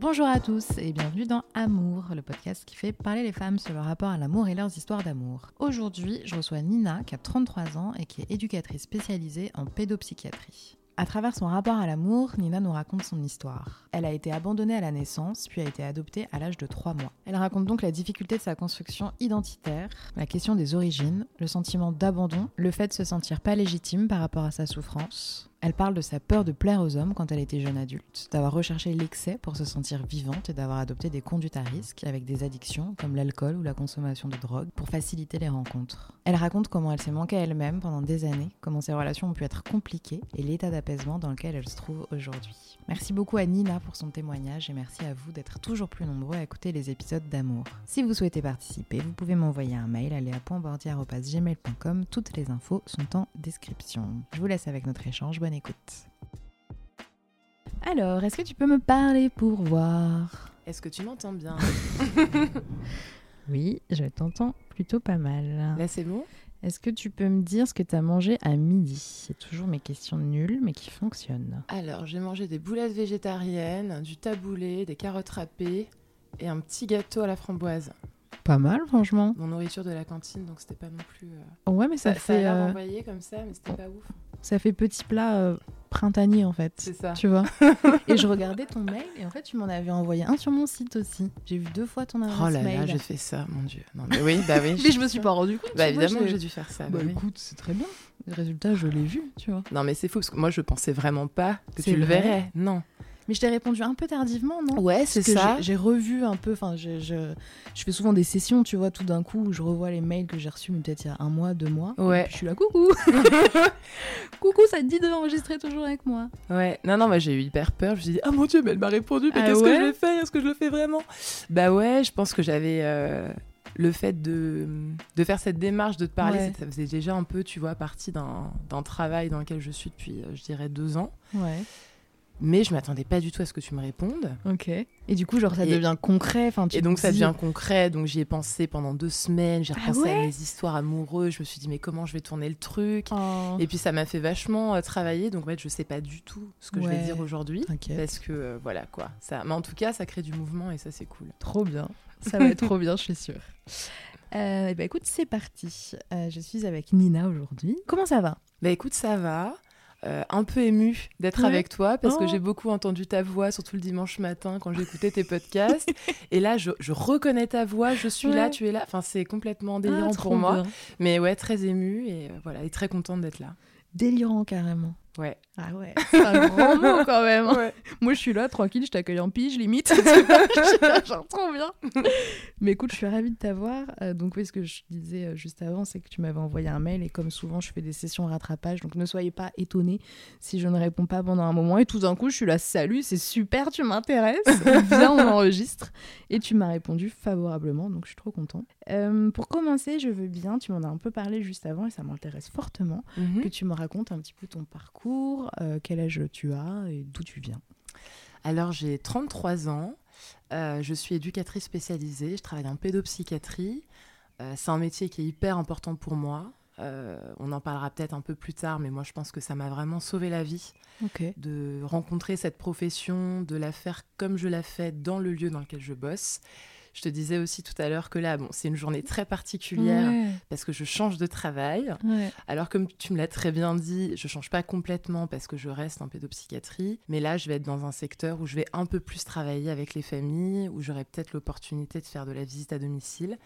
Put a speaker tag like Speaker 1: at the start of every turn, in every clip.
Speaker 1: Bonjour à tous et bienvenue dans Amour, le podcast qui fait parler les femmes sur leur rapport à l'amour et leurs histoires d'amour. Aujourd'hui, je reçois Nina qui a 33 ans et qui est éducatrice spécialisée en pédopsychiatrie. À travers son rapport à l'amour, Nina nous raconte son histoire. Elle a été abandonnée à la naissance, puis a été adoptée à l'âge de 3 mois. Elle raconte donc la difficulté de sa construction identitaire, la question des origines, le sentiment d'abandon, le fait de se sentir pas légitime par rapport à sa souffrance, elle parle de sa peur de plaire aux hommes quand elle était jeune adulte, d'avoir recherché l'excès pour se sentir vivante et d'avoir adopté des conduites à risque avec des addictions comme l'alcool ou la consommation de drogue pour faciliter les rencontres. Elle raconte comment elle s'est manquée à elle-même pendant des années, comment ses relations ont pu être compliquées et l'état d'apaisement dans lequel elle se trouve aujourd'hui. Merci beaucoup à Nina pour son témoignage et merci à vous d'être toujours plus nombreux à écouter les épisodes d'amour. Si vous souhaitez participer, vous pouvez m'envoyer un mail à léa.bordier.gmail.com. Toutes les infos sont en description. Je vous laisse avec notre échange écoute. Alors, est-ce que tu peux me parler pour voir?
Speaker 2: Est-ce que tu m'entends bien?
Speaker 1: Oui, je t'entends plutôt pas mal.
Speaker 2: Là, c'est bon?
Speaker 1: Est-ce que tu peux me dire ce que tu as mangé à midi? C'est toujours mes questions nulles, mais qui fonctionnent.
Speaker 2: Alors, j'ai mangé des boulettes végétariennes, du taboulé, des carottes râpées et un petit gâteau à la framboise.
Speaker 1: Pas mal, franchement.
Speaker 2: Mon nourriture de la cantine, donc c'était pas non plus.
Speaker 1: Euh, ouais, mais ça, fait.
Speaker 2: Ça a euh, envoyé comme ça, mais c'était pas ouf.
Speaker 1: Ça fait petit plat euh, printanier en fait.
Speaker 2: C'est ça.
Speaker 1: Tu vois. et je regardais ton mail et en fait tu m'en avais envoyé un sur mon site aussi. J'ai vu deux fois ton adresse
Speaker 2: mail. Oh là là, j'ai fait ça, mon dieu. Non mais oui, bah oui.
Speaker 1: mais je me suis pas rendu compte.
Speaker 2: Bah évidemment que j'ai dû faire ça.
Speaker 1: Bah, écoute, c'est très bien. Le résultat, je l'ai vu, tu vois.
Speaker 2: Non mais c'est fou parce que moi je pensais vraiment pas que tu le verrais. Non.
Speaker 1: Mais je t'ai répondu un peu tardivement, non?
Speaker 2: Ouais, c'est ça.
Speaker 1: J'ai revu un peu, enfin, je, je, je, fais souvent des sessions, tu vois, tout d'un coup, où je revois les mails que j'ai reçus, mais peut-être il y a un mois, deux mois.
Speaker 2: Ouais.
Speaker 1: je suis là, coucou Coucou, ça te dit d'enregistrer toujours avec moi?
Speaker 2: Ouais, non, non, moi j'ai eu hyper peur. Je me suis dit, oh mon dieu, mais elle m'a répondu, mais ah qu'est-ce que je vais faire? Est-ce que je le fais vraiment? Bah ouais, je pense que j'avais. Euh, le fait de, de, faire cette démarche, de te parler, ça faisait déjà un peu, tu vois, partie d'un travail dans lequel je suis depuis, euh, je dirais, deux ans.
Speaker 1: Ouais
Speaker 2: mais je m'attendais pas du tout à ce que tu me répondes.
Speaker 1: Ok. Et du coup, genre, ça devient concret. Enfin,
Speaker 2: et donc, ça devient concret. Donc, j'y ai pensé pendant deux semaines. J'ai ah repensé à mes histoires amoureuses. Je me suis dit, mais comment je vais tourner le truc? Oh. Et puis, ça m'a fait vachement euh, travailler. Donc, en fait, je sais pas du tout ce que je vais dire aujourd'hui. Parce que, euh, voilà, quoi. Ça... Mais en tout cas, ça crée du mouvement et ça, c'est cool.
Speaker 1: Trop bien. Ça va être trop bien, je suis sûre. Euh, bah, écoute, c'est parti. Euh, je suis avec Nina aujourd'hui. Comment ça va?
Speaker 2: Bah, écoute, ça va. Euh, un peu émue d'être avec toi parce que oh. j'ai beaucoup entendu ta voix, surtout le dimanche matin quand j'écoutais tes podcasts. et là, je, reconnais ta voix, je suis là, tu es là. Enfin, c'est complètement ah, délirant pour moi. Mais ouais, très émue et euh, voilà, et très contente d'être là.
Speaker 1: Délirant carrément.
Speaker 2: Ouais.
Speaker 1: Ah ouais, c'est un grand mot quand même. Moi, je suis là, tranquille, je t'accueille en pige, limite. Genre, trop bien. Mais écoute, je suis ravie de t'avoir. Euh, donc, oui, ce que je disais euh, juste avant, c'est que tu m'avais envoyé un mail et comme souvent, je fais des sessions rattrapage. Donc, ne soyez pas étonnés si je ne réponds pas pendant un moment. Et tout d'un coup, je suis là, salut, c'est super, tu m'intéresses. Viens, on enregistre. Et tu m'as répondu favorablement, donc je suis trop contente. Euh, pour commencer, je veux bien, tu m'en as un peu parlé juste avant et ça m'intéresse fortement, mhm. que tu me racontes un petit peu ton parcours euh, quel âge tu as et d'où tu viens
Speaker 2: Alors j'ai 33 ans, euh, je suis éducatrice spécialisée, je travaille en pédopsychiatrie. Euh, c'est un métier qui est hyper important pour moi. on en parlera peut-être un peu plus tard, mais moi je pense que ça m'a vraiment sauvé la vie de rencontrer cette profession, de la faire comme je la fais dans le lieu dans lequel je bosse. Je te disais aussi tout à l'heure que là, bon, c'est une journée très particulière parce que je change de travail. Alors, comme tu me l'as très bien dit, je change pas complètement parce que je reste en pédopsychiatrie. Mais là, je vais être dans un secteur où je vais un peu plus travailler avec les familles, où j'aurai peut-être l'opportunité de faire de la visite à domicile.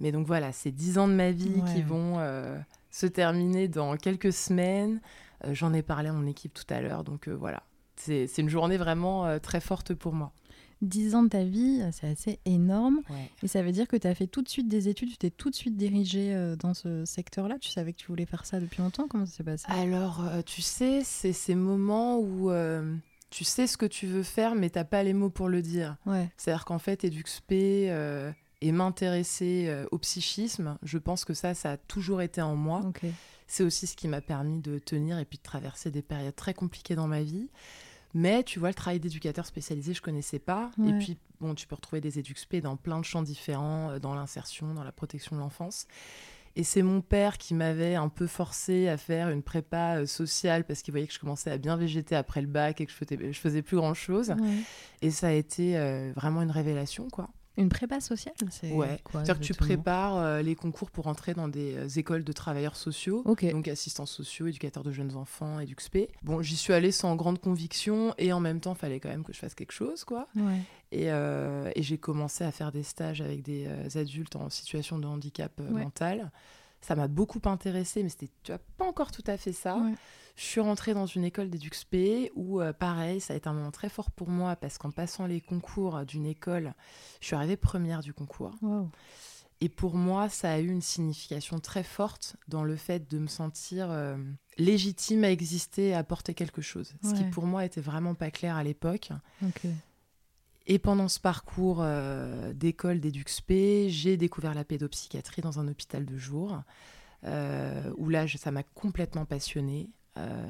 Speaker 2: Mais donc voilà, c'est dix ans de ma vie qui vont euh, se terminer dans quelques semaines. Euh, j'en ai parlé à mon équipe tout à l'heure. Donc euh, voilà, c'est une journée vraiment très forte pour moi.
Speaker 1: 10 ans de ta vie, c'est assez énorme.
Speaker 2: Ouais.
Speaker 1: Et ça veut dire que tu as fait tout de suite des études, tu t'es tout de suite dirigée euh, dans ce secteur-là. Tu savais que tu voulais faire ça depuis longtemps Comment ça s'est passé?
Speaker 2: Alors, euh, tu sais, c'est ces moments où euh, tu sais ce que tu veux faire, mais t'as pas les mots pour le dire.
Speaker 1: Ouais,
Speaker 2: C'est-à-dire qu'en fait, EduxP euh, et m'intéresser euh, au psychisme, je pense que ça, ça a toujours été en moi. C'est aussi ce qui m'a permis de tenir et puis de traverser des périodes très compliquées dans ma vie. Mais tu vois, le travail d'éducateur spécialisé, je connaissais pas. Et puis, bon, tu peux retrouver des EduxP dans plein de champs différents, euh, dans l'insertion, dans la protection de l'enfance. Et c'est mon père qui m'avait un peu forcé à faire une prépa euh, sociale parce qu'il voyait que je commençais à bien végéter après le bac et que je faisais, je faisais plus grand chose.
Speaker 1: Ouais.
Speaker 2: Et ça a été euh, vraiment une révélation, quoi.
Speaker 1: Une prépa sociale? C'est
Speaker 2: Ouais.
Speaker 1: quoi
Speaker 2: C'est-à-dire que tu prépares euh, les concours pour entrer dans des euh, écoles de travailleurs sociaux.
Speaker 1: Ok.
Speaker 2: Donc assistants sociaux, éducateurs de jeunes enfants, EduxP. Bon, j'y suis allée sans grande conviction et en même temps, il fallait quand même que je fasse quelque chose, quoi.
Speaker 1: Ouais.
Speaker 2: Et, euh, et j'ai commencé à faire des stages avec des euh, adultes en situation de handicap euh,
Speaker 1: Ouais.
Speaker 2: mental. Ça m'a beaucoup intéressée, mais c'était tu vois, pas encore tout à fait ça.
Speaker 1: Ouais.
Speaker 2: Je suis rentrée dans une école d'EduxP où, euh, pareil, ça a été un moment très fort pour moi parce qu'en passant les concours d'une école, je suis arrivée première du concours.
Speaker 1: Wow.
Speaker 2: Et pour moi, ça a eu une signification très forte dans le fait de me sentir euh, légitime à exister à apporter quelque chose. Ce qui pour moi était vraiment pas clair à l'époque. Et pendant ce parcours euh, d'école d'EduxP, j'ai découvert la pédopsychiatrie dans un hôpital de jour, euh, où là, je- ça m'a complètement passionnée. Euh,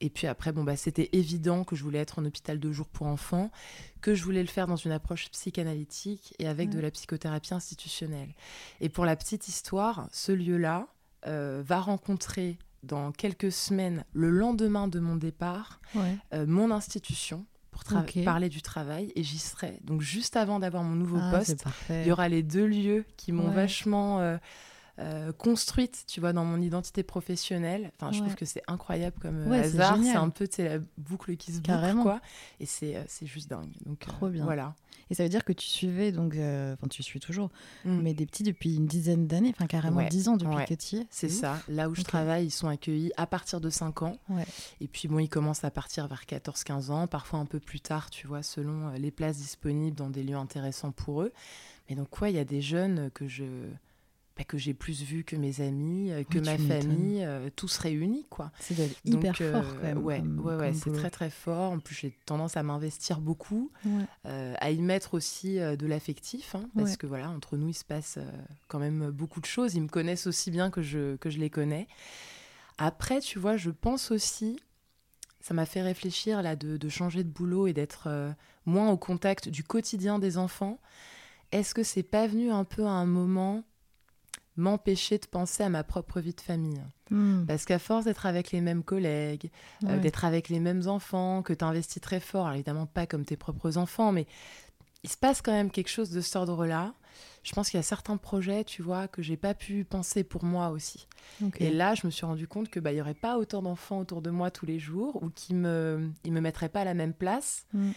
Speaker 2: et puis après, bon, bah, c'était évident que je voulais être en hôpital de jour pour enfants, que je voulais le faire dans une approche psychanalytique et avec de la psychothérapie institutionnelle. Et pour la petite histoire, ce lieu-là euh, va rencontrer dans quelques semaines, le lendemain de mon départ,
Speaker 1: Ouais.
Speaker 2: euh, mon institution pour parler du travail et j'y serai. Donc juste avant d'avoir mon nouveau
Speaker 1: Ah,
Speaker 2: poste, il y aura les deux lieux qui m'ont
Speaker 1: Ouais.
Speaker 2: vachement euh, euh, construite, tu vois, dans mon identité professionnelle. Enfin, je
Speaker 1: Ouais.
Speaker 2: trouve que c'est incroyable comme euh,
Speaker 1: Ouais,
Speaker 2: hasard. C'est un peu, tu la boucle qui se boucle,
Speaker 1: Carrément.
Speaker 2: quoi. Et c'est euh, c'est juste dingue. Donc,
Speaker 1: Trop bien.
Speaker 2: Voilà.
Speaker 1: Et ça veut dire que tu suivais, donc, enfin, tu suis toujours,
Speaker 2: Mm.
Speaker 1: mais des petits depuis une dizaine d'années, enfin, carrément
Speaker 2: Ouais.
Speaker 1: 10 ans depuis
Speaker 2: Ouais.
Speaker 1: que tu y es.
Speaker 2: C'est ça. Là où je travaille, ils sont accueillis à partir de 5 ans.
Speaker 1: Ouais.
Speaker 2: Et puis bon, ils commencent à partir vers 14-15 ans, parfois un peu plus tard, tu vois, selon les places disponibles dans des lieux intéressants pour eux. Mais donc, quoi, il y a des jeunes que je bah, que j'ai plus vus que mes amis, euh, que
Speaker 1: Oui,
Speaker 2: ma famille, euh, tous réunis, quoi.
Speaker 1: C'est de-
Speaker 2: Donc,
Speaker 1: hyper
Speaker 2: euh,
Speaker 1: fort quand même.
Speaker 2: Ouais,
Speaker 1: comme-
Speaker 2: ouais, ouais, c'est très très fort. En plus, j'ai tendance à m'investir beaucoup,
Speaker 1: Ouais.
Speaker 2: euh, à y mettre aussi euh, de l'affectif, hein, parce que voilà, entre nous, il se passe quand même beaucoup de choses. Ils me connaissent aussi bien que je, que je les connais. Après, tu vois, je pense aussi, ça m'a fait réfléchir là de, de changer de boulot et d'être moins au contact du quotidien des enfants. Est-ce que c'est pas venu un peu à un moment m'empêcher de penser à ma propre vie de famille
Speaker 1: Hmm.
Speaker 2: Parce qu'à force d'être avec les mêmes collègues, euh, d'être avec les mêmes enfants, que tu investis très fort, alors évidemment pas comme tes propres enfants, mais il se passe quand même quelque chose de cet ordre-là. Je pense qu'il y a certains projets, tu vois, que j'ai pas pu penser pour moi aussi. Et là, je me suis rendu compte que bah, il y aurait pas autant d'enfants autour de moi tous les jours ou qui me ils me mettraient pas à la même place.
Speaker 1: Mm.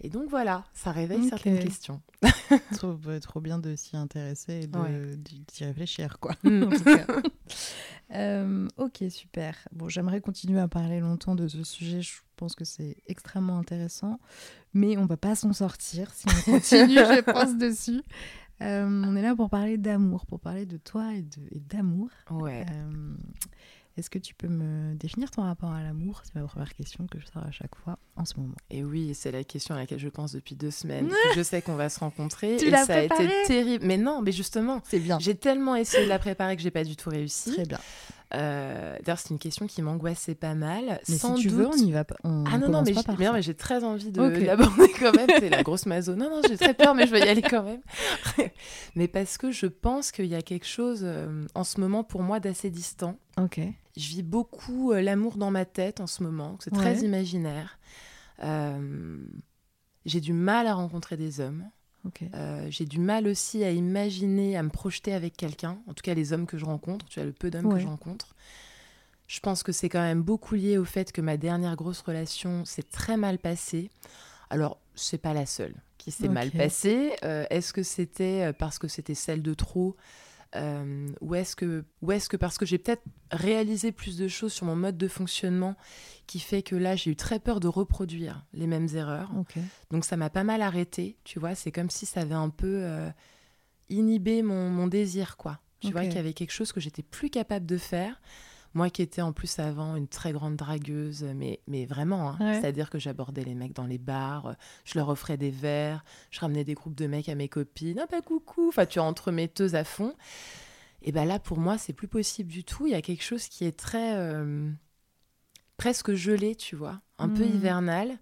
Speaker 2: Et donc voilà, ça réveille certaines questions.
Speaker 1: trop, euh, trop bien de s'y intéresser et
Speaker 2: Ouais.
Speaker 1: d'y d'y réfléchir, quoi.
Speaker 2: Mm.
Speaker 1: en tout cas. Euh, ok, super. Bon, j'aimerais continuer à parler longtemps de ce sujet. Je pense que c'est extrêmement intéressant, mais on va pas s'en sortir si on continue, je pense, dessus. Euh, on est là pour parler d'amour, pour parler de toi et d'amour.
Speaker 2: Ouais.
Speaker 1: Euh, Est-ce que tu peux me définir ton rapport à l'amour? C'est ma première question que je sors à chaque fois en ce moment.
Speaker 2: Et oui, c'est la question à laquelle je pense depuis deux semaines. je sais qu'on va se rencontrer.
Speaker 1: Tu
Speaker 2: et ça a été terrible. Mais non, mais justement,
Speaker 1: C'est bien.
Speaker 2: j'ai tellement essayé de la préparer que j'ai pas du tout réussi.
Speaker 1: Très bien.
Speaker 2: Euh, D'ailleurs, c'est une question qui m'angoissait pas mal.
Speaker 1: Mais
Speaker 2: Sans
Speaker 1: si tu
Speaker 2: doute...
Speaker 1: veux, on y va. pas- On
Speaker 2: Ah non, non, mais j'ai très envie de
Speaker 1: Ok.
Speaker 2: l'aborder quand même. C'est la grosse mazo. Non, non, j'ai très peur, mais je vais y aller quand même. mais parce que je pense qu'il y a quelque chose euh, en ce moment pour moi d'assez distant.
Speaker 1: Ok.
Speaker 2: Je vis beaucoup euh, l'amour dans ma tête en ce moment. C'est très
Speaker 1: Ouais.
Speaker 2: imaginaire. J'ai du mal à rencontrer des hommes. Euh, j'ai du mal aussi à imaginer, à me projeter avec quelqu'un. En tout cas, les hommes que je rencontre, tu vois, le peu d'hommes
Speaker 1: Ouais.
Speaker 2: que je rencontre. Je pense que c'est quand même beaucoup lié au fait que ma dernière grosse relation s'est très mal passée. Alors, c'est pas la seule qui s'est mal passée. Euh, Est-ce que c'était euh, parce que c'était celle de trop euh, Ou est-ce que, ou est que parce que j'ai peut-être réalisé plus de choses sur mon mode de fonctionnement qui fait que là, j'ai eu très peur de reproduire les mêmes erreurs. Donc ça m'a pas mal arrêté, tu vois. C'est comme si ça avait un peu euh, inhibé mon, mon, désir, quoi. Tu vois, qu'il y avait quelque chose que j'étais plus capable de faire. Moi qui étais en plus avant une très grande dragueuse, mais, mais vraiment, hein. c'est-à-dire que j'abordais les mecs dans les bars, je leur offrais des verres, je ramenais des groupes de mecs à mes copines, ah bah coucou, enfin tu es entremetteuse à fond. Et bien là, pour moi, c'est plus possible du tout. Il y a quelque chose qui est très. Euh, presque gelé, tu vois, un peu mmh. hivernal.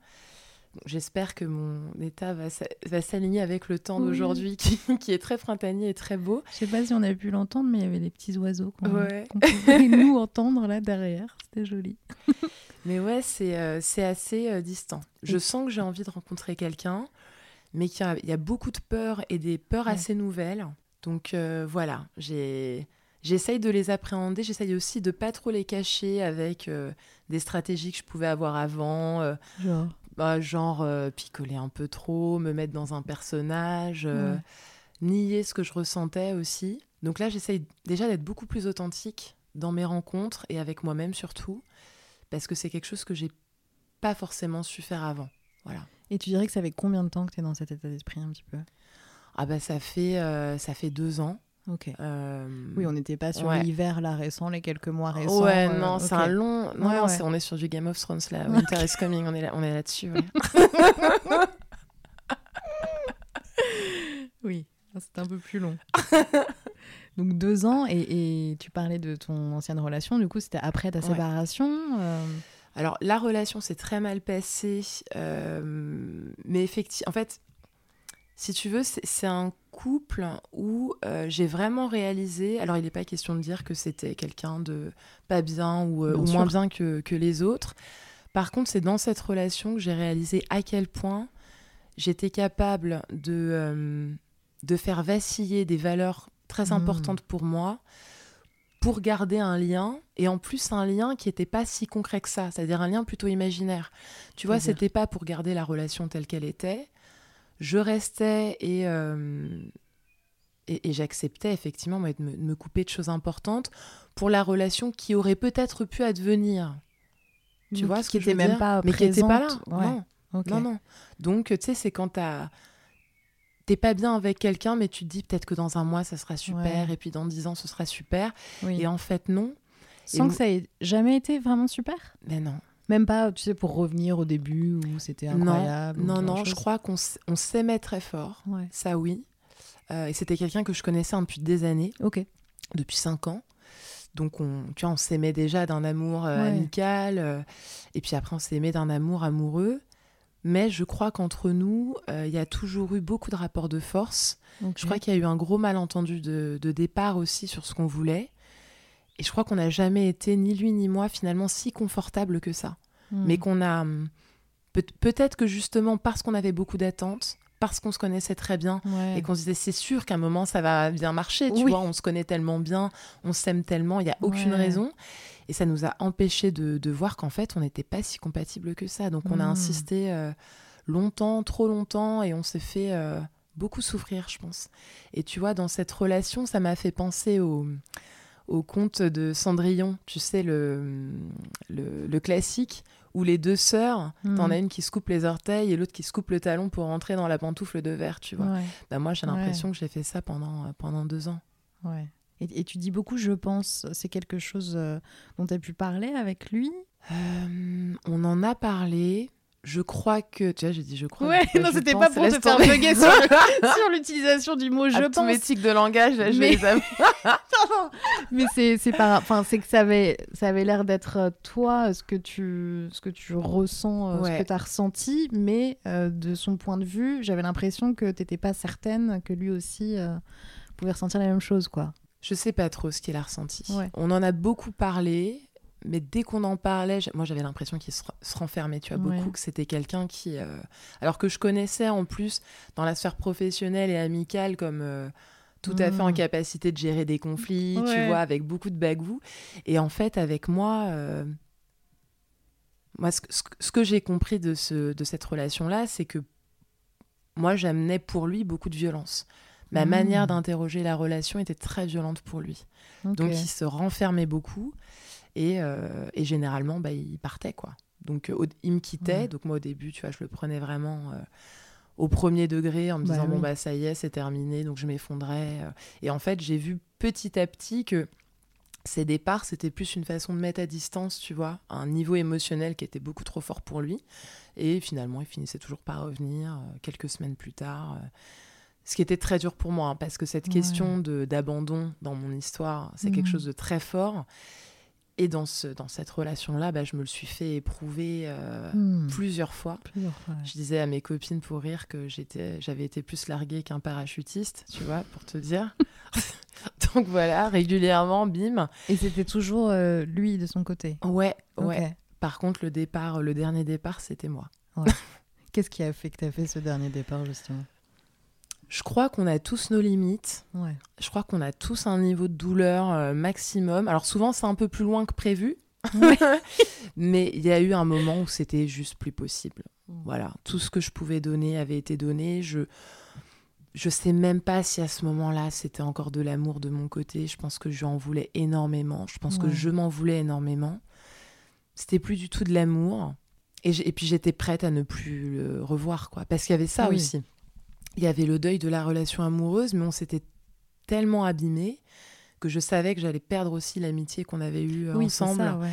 Speaker 2: J'espère que mon état va, s'aligner avec le temps d'aujourd'hui qui, est très printanier et très beau.
Speaker 1: Je sais pas si on a pu l'entendre, mais il y avait des petits oiseaux qu'on pouvait nous entendre là derrière. C'était joli.
Speaker 2: mais ouais, c'est euh, assez euh, distant. Je sens que j'ai envie de rencontrer quelqu'un, mais qu'il y, a beaucoup de peurs et des peurs assez nouvelles. Donc euh, voilà, j'essaye de les appréhender. J'essaye aussi de pas trop les cacher avec des stratégies que je pouvais avoir avant.
Speaker 1: Genre
Speaker 2: bah, genre euh, picoler un peu trop, me mettre dans un personnage, euh, nier ce que je ressentais aussi. Donc là, j'essaye déjà d'être beaucoup plus authentique dans mes rencontres et avec moi-même surtout, parce que c'est quelque chose que j'ai pas forcément su faire avant. Voilà.
Speaker 1: Et tu dirais que ça fait combien de temps que tu es dans cet état d'esprit un petit peu?
Speaker 2: Ah bah ça fait, euh, ça fait deux ans.
Speaker 1: Ok. Euh, oui, on n'était pas sur l'hiver là récent, les quelques mois récents.
Speaker 2: Ouais, euh, non, c'est un long. Non, on est sur du Game of Thrones là. Winter is coming, on est là, on est là-dessus.
Speaker 1: oui, c'est un peu plus long. Donc deux ans et, tu parlais de ton ancienne relation. Du coup, c'était après ta séparation. Euh,
Speaker 2: Alors la relation s'est très mal passée, mais effectivement, en fait, si tu veux, c'est un couple où euh, j'ai vraiment réalisé. Alors, il n'est pas question de dire que c'était quelqu'un de pas bien ou, euh, moins bien que, les autres. Par contre, c'est dans cette relation que j'ai réalisé à quel point j'étais capable de, euh, de faire vaciller des valeurs très hmm. importantes pour moi pour garder un lien et en plus un lien qui n'était pas si concret que ça, c'est-à-dire un lien plutôt imaginaire. Tu vois, c'était pas pour garder la relation telle qu'elle était, je restais euh, et, et, j'acceptais effectivement de me, couper de choses importantes pour la relation qui aurait peut-être pu advenir.
Speaker 1: Tu vois ce qui n'était même pas
Speaker 2: mais
Speaker 1: qui n'était
Speaker 2: pas là. Non. non, non. Donc tu sais, c'est quand tu t'es pas bien avec quelqu'un, mais tu te dis peut-être que dans un mois ça sera super, et puis dans dix ans ce sera super. Et en fait, non.
Speaker 1: Sans que ça ait jamais été vraiment super?
Speaker 2: Mais non.
Speaker 1: Même pas, tu sais, pour revenir au début où c'était incroyable.
Speaker 2: Non, non, non je crois qu'on s'aimait très fort. Ça, oui. Euh, et c'était quelqu'un que je connaissais depuis des années.
Speaker 1: Ok.
Speaker 2: Depuis cinq ans. Donc, on, tu vois, on s'aimait déjà d'un amour euh, amical. Euh, et puis après, on s'aimait d'un amour amoureux. Mais je crois qu'entre nous, il y a toujours eu beaucoup de rapports de force. Je crois qu'il y a eu un gros malentendu de, de départ aussi sur ce qu'on voulait. Et je crois qu'on n'a jamais été, ni lui ni moi, finalement, si confortable que ça. Hmm. Mais qu'on a. Hum, peut-être que justement, parce qu'on avait beaucoup d'attentes, parce qu'on se connaissait très bien et qu'on se disait c'est sûr qu'à un moment ça va bien marcher, tu vois, on se connaît tellement bien, on s'aime tellement, il n'y a aucune raison. Et ça nous a empêché de, voir qu'en fait on n'était pas si compatibles que ça. Donc on a hmm. insisté euh, longtemps, trop longtemps, et on s'est fait euh, beaucoup souffrir, je pense. Et tu vois, dans cette relation, ça m'a fait penser au au conte de Cendrillon, tu sais, le, le, classique, où les deux sœurs, hmm. t'en as une qui se coupe les orteils et l'autre qui se coupe le talon pour rentrer dans la pantoufle de verre, tu vois. Bah, moi, j'ai l'impression que j'ai fait ça pendant, pendant deux ans.
Speaker 1: Ouais. Et, tu dis beaucoup, je pense, c'est quelque chose euh, dont tu as pu parler avec lui?
Speaker 2: Euh, On en a parlé je crois que. Tu vois, j'ai dit je crois.
Speaker 1: Ouais, non, c'était pas pour te faire bugger sur, l'utilisation du mot je pense.
Speaker 2: de langage, là, je mais... les
Speaker 1: Mais c'est, c'est pas. Enfin, c'est que ça avait, ça avait l'air d'être euh, toi, ce que tu, ce que tu ressens, euh, ce que tu as ressenti, mais euh, de son point de vue, j'avais l'impression que tu n'étais pas certaine que lui aussi pouvait ressentir la même chose, quoi.
Speaker 2: Je sais pas trop ce qu'il a ressenti. On en a beaucoup parlé mais dès qu'on en parlait, moi j'avais l'impression qu'il se, renfermait, tu vois, beaucoup, que c'était quelqu'un qui. Euh, alors que je connaissais en plus dans la sphère professionnelle et amicale comme. Euh, tout à fait en mmh. capacité de gérer des conflits, tu vois, avec beaucoup de bagou. Et en fait, avec moi, euh, moi ce, ce que j'ai compris de, ce, de cette relation-là, c'est que moi, j'amenais pour lui beaucoup de violence. ma
Speaker 1: Mmh.
Speaker 2: manière d'interroger la relation était très violente pour lui. Donc il se renfermait beaucoup et, euh, et généralement bah, il partait quoi. Donc euh, au- il me quittait. Donc moi au début tu vois je le prenais vraiment euh, au premier degré en me
Speaker 1: Bah
Speaker 2: disant bon
Speaker 1: oui.
Speaker 2: bah ça y est c'est terminé donc je m'effondrais. Et en fait j'ai vu petit à petit que ces départs c'était plus une façon de mettre à distance tu vois un niveau émotionnel qui était beaucoup trop fort pour lui. Et finalement il finissait toujours par revenir euh, quelques semaines plus tard. euh. Ce qui était très dur pour moi, hein, parce que cette
Speaker 1: Ouais.
Speaker 2: question de d'abandon dans mon histoire, c'est quelque
Speaker 1: Mhm.
Speaker 2: chose de très fort. Et dans, ce, dans cette relation-là, bah, je me le suis fait éprouver euh,
Speaker 1: Hmm.
Speaker 2: plusieurs fois.
Speaker 1: Plusieurs fois, ouais.
Speaker 2: Je disais à mes copines pour rire que j'avais été plus larguée qu'un parachutiste, tu vois, pour te dire. Donc voilà, régulièrement, bim.
Speaker 1: Et c'était toujours euh, lui de son côté.
Speaker 2: Ouais, ouais. Par contre, le départ, le dernier départ, c'était moi.
Speaker 1: Qu'est-ce qui a fait que tu as fait ce dernier départ, justement?
Speaker 2: Je crois qu'on a tous nos limites.
Speaker 1: Ouais.
Speaker 2: Je crois qu'on a tous un niveau de douleur euh, maximum. Alors souvent, c'est un peu plus loin que prévu.
Speaker 1: Ouais.
Speaker 2: Mais il y a eu un moment où c'était juste plus possible.
Speaker 1: Mm.
Speaker 2: Voilà, tout ce que je pouvais donner avait été donné. Je je sais même pas si à ce moment-là c'était encore de l'amour de mon côté. Je pense que j'en voulais énormément. Je pense que je m'en voulais énormément. C'était plus du tout de l'amour. Et, puis j'étais prête à ne plus le revoir, quoi. Parce qu'il y avait ça
Speaker 1: oui.
Speaker 2: aussi. Il y avait le deuil de la relation amoureuse, mais on s'était tellement abîmés que je savais que j'allais perdre aussi l'amitié qu'on avait eue euh,
Speaker 1: Oui,
Speaker 2: ensemble.
Speaker 1: ça, ouais.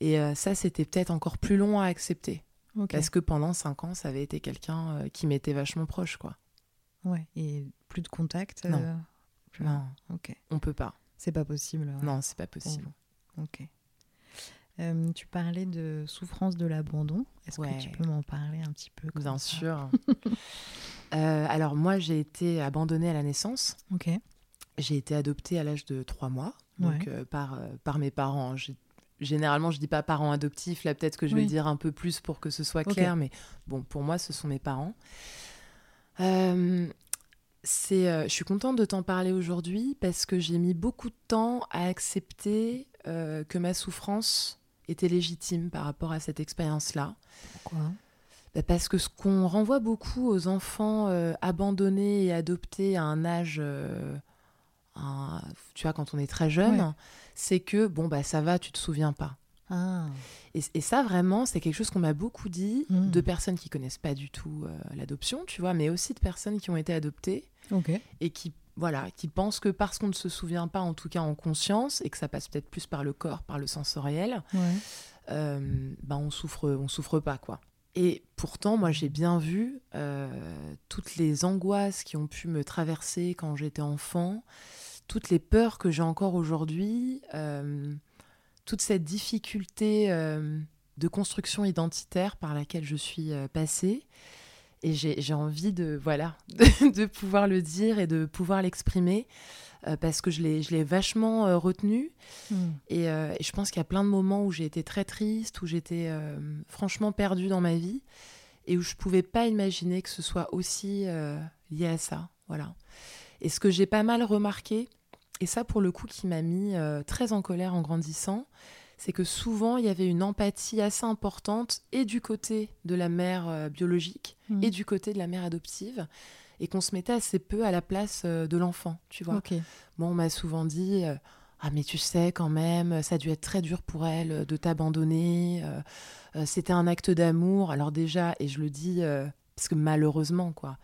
Speaker 2: Et euh, ça, c'était peut-être encore plus long à accepter. Parce que pendant cinq ans, ça avait été quelqu'un euh, qui m'était vachement proche, quoi.
Speaker 1: Ouais. Et plus de contact
Speaker 2: Non.
Speaker 1: euh, plus-
Speaker 2: Non,
Speaker 1: Ok.
Speaker 2: on peut pas.
Speaker 1: C'est pas possible. ouais.
Speaker 2: Non, c'est pas possible.
Speaker 1: Ok. Euh, tu parlais de souffrance de l'abandon. Est-ce
Speaker 2: Ouais.
Speaker 1: que tu peux m'en parler un petit peu
Speaker 2: Bien sûr. Euh, alors moi, j'ai été abandonnée à la naissance.
Speaker 1: Ok.
Speaker 2: J'ai été adoptée à l'âge de trois mois, donc
Speaker 1: Ouais.
Speaker 2: euh, par, euh, par mes parents. J'ai- Généralement, je dis pas parents adoptifs. Là, peut-être que je vais
Speaker 1: Oui.
Speaker 2: dire un peu plus pour que ce soit clair. Mais bon, pour moi, ce sont mes parents. Euh, c'est, euh, je suis contente de t'en parler aujourd'hui parce que j'ai mis beaucoup de temps à accepter euh, que ma souffrance était légitime par rapport à cette expérience-là.
Speaker 1: Pourquoi?
Speaker 2: Parce que ce qu'on renvoie beaucoup aux enfants euh, abandonnés et adoptés à un âge, euh, un- tu vois, quand on est très jeune,
Speaker 1: Ouais.
Speaker 2: c'est que, bon, bah ça va, tu te souviens pas.
Speaker 1: Ah.
Speaker 2: Et, et ça, vraiment, c'est quelque chose qu'on m'a beaucoup dit
Speaker 1: Mm.
Speaker 2: de personnes qui connaissent pas du tout euh, l'adoption, tu vois, mais aussi de personnes qui ont été adoptées et qui, voilà, qui pensent que parce qu'on ne se souvient pas, en tout cas en conscience, et que ça passe peut-être plus par le corps, par le sensoriel,
Speaker 1: Ouais.
Speaker 2: bah on souffre on souffre pas quoi et pourtant moi j'ai bien vu euh, toutes les angoisses qui ont pu me traverser quand j'étais enfant toutes les peurs que j'ai encore aujourd'hui euh, toute cette difficulté euh, de construction identitaire par laquelle je suis passée et j'ai envie de voilà de, de pouvoir le dire et de pouvoir l'exprimer euh, parce que je l'ai je l'ai vachement euh, retenu
Speaker 1: Hmm.
Speaker 2: et, euh, et je pense qu'il y a plein de moments où j'ai été très triste, où j'étais euh, franchement perdue dans ma vie et où je pouvais pas imaginer que ce soit aussi lié à ça. Voilà. Et ce que j'ai pas mal remarqué, et ça pour le coup qui m'a mis très en colère en grandissant, c'est que souvent il y avait une empathie assez importante et du côté de la mère euh, biologique
Speaker 1: Hmm.
Speaker 2: et du côté de la mère adoptive et qu'on se mettait assez peu à la place euh, de l'enfant, tu vois. Moi, on m'a souvent dit euh, Ah, mais tu sais, quand même, ça a dû être très dur pour elle de t'abandonner. euh, euh, C'était un acte d'amour. Alors, déjà, et je le dis parce que malheureusement, quoi,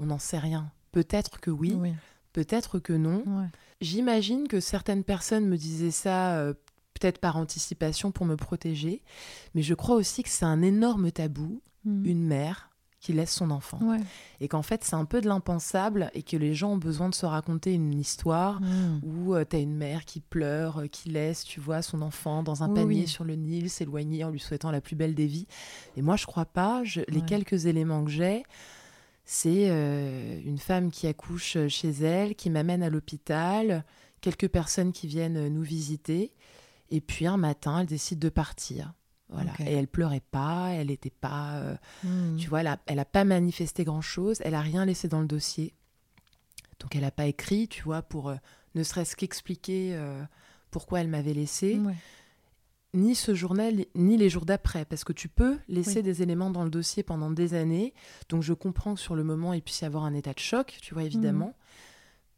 Speaker 2: on n'en sait rien. Peut-être que oui,
Speaker 1: Oui.
Speaker 2: peut-être que non.
Speaker 1: Ouais.
Speaker 2: J'imagine que certaines personnes me disaient ça. Euh, Peut-être par anticipation pour me protéger, mais je crois aussi que c'est un énorme tabou,
Speaker 1: Hmm.
Speaker 2: une mère qui laisse son enfant.
Speaker 1: Ouais.
Speaker 2: Et qu'en fait, c'est un peu de l'impensable et que les gens ont besoin de se raconter une histoire
Speaker 1: Hmm.
Speaker 2: où tu t'as une mère qui pleure, euh, qui laisse, tu vois, son enfant dans un
Speaker 1: Oui,
Speaker 2: panier
Speaker 1: oui.
Speaker 2: sur le Nil, s'éloigner en lui souhaitant la plus belle des vies. Et moi, je crois pas. Je- Les quelques éléments que j'ai, c'est euh, une femme qui accouche chez elle, qui m'amène à l'hôpital, quelques personnes qui viennent nous visiter, et puis un matin, elle décide de partir. Voilà. Et elle pleurait pas, elle n'était pas, euh,
Speaker 1: Hmm.
Speaker 2: tu vois, elle a, elle a pas manifesté grand chose, elle a rien laissé dans le dossier. Donc elle n'a pas écrit, tu vois, pour euh, ne serait-ce qu'expliquer euh, pourquoi elle m'avait laissé,
Speaker 1: Ouais.
Speaker 2: ni ce journal, ni les jours d'après, parce que tu peux laisser
Speaker 1: Oui.
Speaker 2: des éléments dans le dossier pendant des années. Donc je comprends que sur le moment, il puisse y avoir un état de choc, tu vois, évidemment.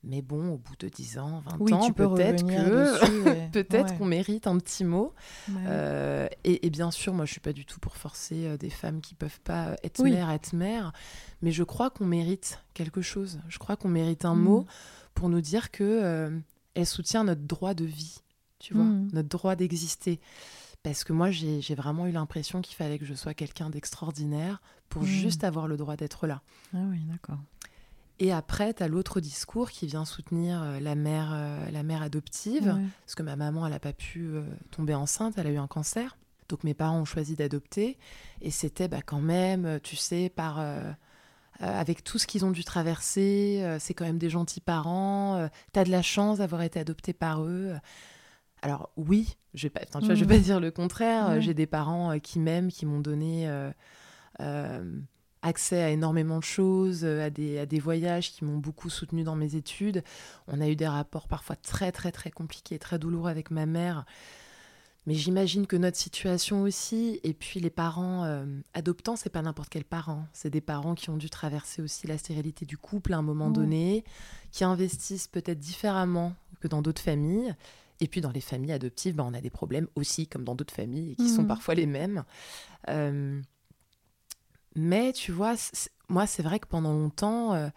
Speaker 2: Mais bon, au bout de 10 ans, 20
Speaker 1: Oui,
Speaker 2: ans, peut-être que
Speaker 1: dessus, ouais.
Speaker 2: peut-être
Speaker 1: Ouais.
Speaker 2: qu'on mérite un petit mot. Euh, et, et bien sûr, moi, je suis pas du tout pour forcer euh, des femmes qui peuvent pas être
Speaker 1: Oui.
Speaker 2: mères à être mères, mais je crois qu'on mérite quelque chose. Je crois qu'on mérite un
Speaker 1: Mm.
Speaker 2: mot pour nous dire que euh, elle soutient notre droit de vie, tu vois,
Speaker 1: Mm.
Speaker 2: notre droit d'exister. Parce que moi, j'ai j'ai vraiment eu l'impression qu'il fallait que je sois quelqu'un d'extraordinaire pour
Speaker 1: Mm.
Speaker 2: juste avoir le droit d'être là.
Speaker 1: Ah oui, d'accord.
Speaker 2: Et après, tu as l'autre discours qui vient soutenir euh, la mère, euh, la mère adoptive
Speaker 1: Ouais.
Speaker 2: parce que ma maman, elle n'a pas pu euh, tomber enceinte, elle a eu un cancer. Donc mes parents ont choisi d'adopter. Et c'était bah, quand même, tu sais, par, euh, avec tout ce qu'ils ont dû traverser, c'est quand même des gentils parents. tu as de la chance d'avoir été adopté par eux. Alors oui, je vais tu vois, je vais
Speaker 1: Mhm.
Speaker 2: pas dire le contraire. J'ai des parents qui m'aiment, qui m'ont donné accès à énormément de choses, euh, à des, à des voyages qui m'ont beaucoup soutenu dans mes études. On a eu des rapports parfois très très très compliqués, très douloureux avec ma mère. Mais j'imagine que notre situation aussi, et puis les parents euh, adoptants, c'est pas n'importe quel parent. C'est des parents qui ont dû traverser aussi la stérilité du couple à un moment
Speaker 1: Ouais.
Speaker 2: donné, qui investissent peut-être différemment que dans d'autres familles. Et puis dans les familles adoptives, bah, on a des problèmes aussi, comme dans d'autres familles, et qui sont
Speaker 1: Mhm.
Speaker 2: parfois les mêmes. Euh, mais tu vois, moi, c'est vrai que pendant longtemps, euh,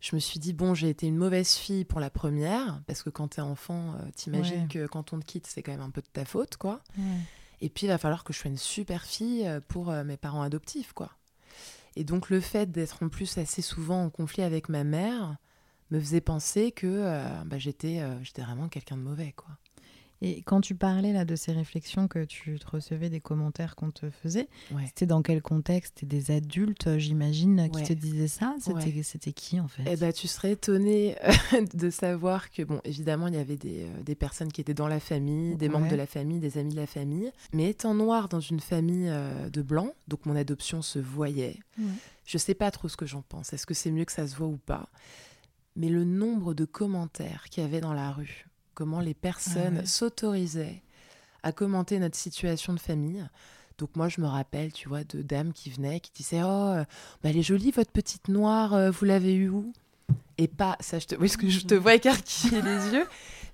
Speaker 2: je me suis dit, bon, j'ai été une mauvaise fille pour la première, parce que quand t'es enfant, euh, t'imagines
Speaker 1: Ouais.
Speaker 2: que quand on te quitte, c'est quand même un peu de ta faute, quoi.
Speaker 1: Ouais.
Speaker 2: Et puis, il va falloir que je sois une super fille euh, pour euh, mes parents adoptifs, quoi. Et donc, le fait d'être en plus assez souvent en conflit avec ma mère me faisait penser que bah, j'étais j'étais vraiment quelqu'un de mauvais, quoi.
Speaker 1: Et quand tu parlais là de ces réflexions que tu te recevais des commentaires qu'on te faisait,
Speaker 2: Ouais.
Speaker 1: c'était dans quel contexte? Des adultes, euh, j'imagine, qui
Speaker 2: Ouais.
Speaker 1: te disaient ça? C'était
Speaker 2: Ouais.
Speaker 1: qui en fait?
Speaker 2: Eh ben, tu serais étonné de savoir que, bon, évidemment, il y avait des, euh, des personnes qui étaient dans la famille, des membres de la famille, des amis de la famille. Mais étant noire dans une famille euh, de blancs, donc mon adoption se voyait. Je sais pas trop ce que j'en pense. Est-ce que c'est mieux que ça se voit ou pas? Mais le nombre de commentaires qu'il y avait dans la rue, comment les personnes
Speaker 1: Ah ouais.
Speaker 2: s'autorisaient à commenter notre situation de famille. Donc moi, je me rappelle, tu vois, de dames qui venaient, qui disaient « Oh, bah, elle est jolie, votre petite noire, euh, vous l'avez eue où ?» Et pas, ça, je te, oui, que je te vois écarquiller les yeux,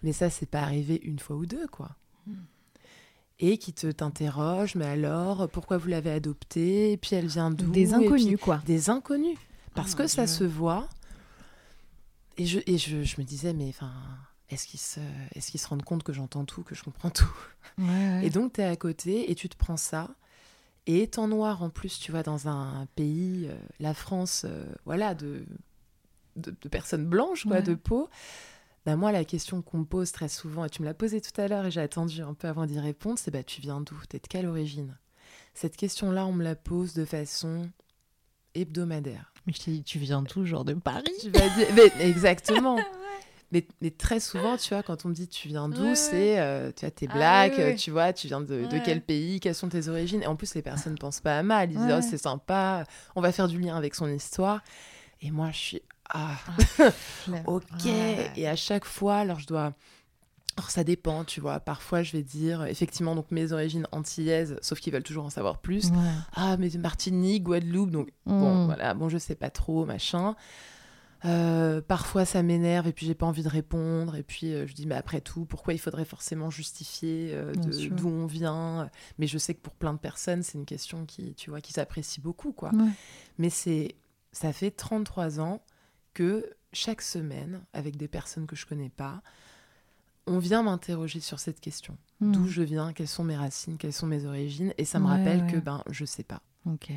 Speaker 2: mais ça, c'est pas arrivé une fois ou deux, quoi. Et qui te t'interroge, mais alors, pourquoi vous l'avez adoptée? Et puis elle vient d'où?
Speaker 1: Des
Speaker 2: puis-
Speaker 1: inconnus quoi.
Speaker 2: des inconnus. Parce
Speaker 1: Oh
Speaker 2: que ça
Speaker 1: Dieu.
Speaker 2: se voit. Et je, et je, je me disais, mais enfin, est-ce qu'ils se, est se rendent compte que j'entends tout, que je comprends tout?
Speaker 1: Ouais, ouais.
Speaker 2: Et donc, tu es à côté et tu te prends ça. Et étant noir, en plus, tu vois, dans un pays, euh, la France, euh, voilà, de, de, de personnes blanches, quoi,
Speaker 1: Ouais.
Speaker 2: de peau. Bah, moi, la question qu'on me pose très souvent, et tu me l'as posée tout à l'heure et j'ai attendu un peu avant d'y répondre, c'est bah, tu viens d'où? T'es de quelle origine? Cette question-là, on me la pose de façon hebdomadaire.
Speaker 1: Mais je t'ai dit, tu viens d'où Genre de Paris?
Speaker 2: Tu vas dire- mais exactement. Mais, mais très souvent, tu vois, quand on me dit tu viens d'où,
Speaker 1: Ouais,
Speaker 2: c'est euh, tu vois, t'es
Speaker 1: Ah,
Speaker 2: black,
Speaker 1: ouais.
Speaker 2: tu vois, tu viens de, quel pays, quelles sont tes origines. Et en plus, les personnes pensent pas à mal. Ils disent oh, c'est sympa, on va faire du lien avec son histoire. Et moi, je suis ah, ok.
Speaker 1: Ouais.
Speaker 2: Et à chaque fois, alors je dois. Alors ça dépend, tu vois. Parfois, je vais dire effectivement donc mes origines antillaises, sauf qu'ils veulent toujours en savoir plus.
Speaker 1: Ouais.
Speaker 2: Ah, mais Martinique, Guadeloupe, donc Bon,
Speaker 1: Mm.
Speaker 2: voilà, bon, je sais pas trop, machin. Euh, parfois, ça m'énerve et puis j'ai pas envie de répondre. Et puis euh, je dis, mais après tout, pourquoi il faudrait forcément justifier euh, d'où on vient? Mais je sais que pour plein de personnes, c'est une question qui, tu vois, qui s'apprécie beaucoup, quoi.
Speaker 1: Ouais.
Speaker 2: Mais c'est, ça fait 33 ans que chaque semaine, avec des personnes que je connais pas, on vient m'interroger sur cette question.
Speaker 1: Mm.
Speaker 2: D'où je viens, quelles sont mes racines, quelles sont mes origines? Et ça me
Speaker 1: Ouais,
Speaker 2: rappelle que, ben, je sais pas.
Speaker 1: Ok.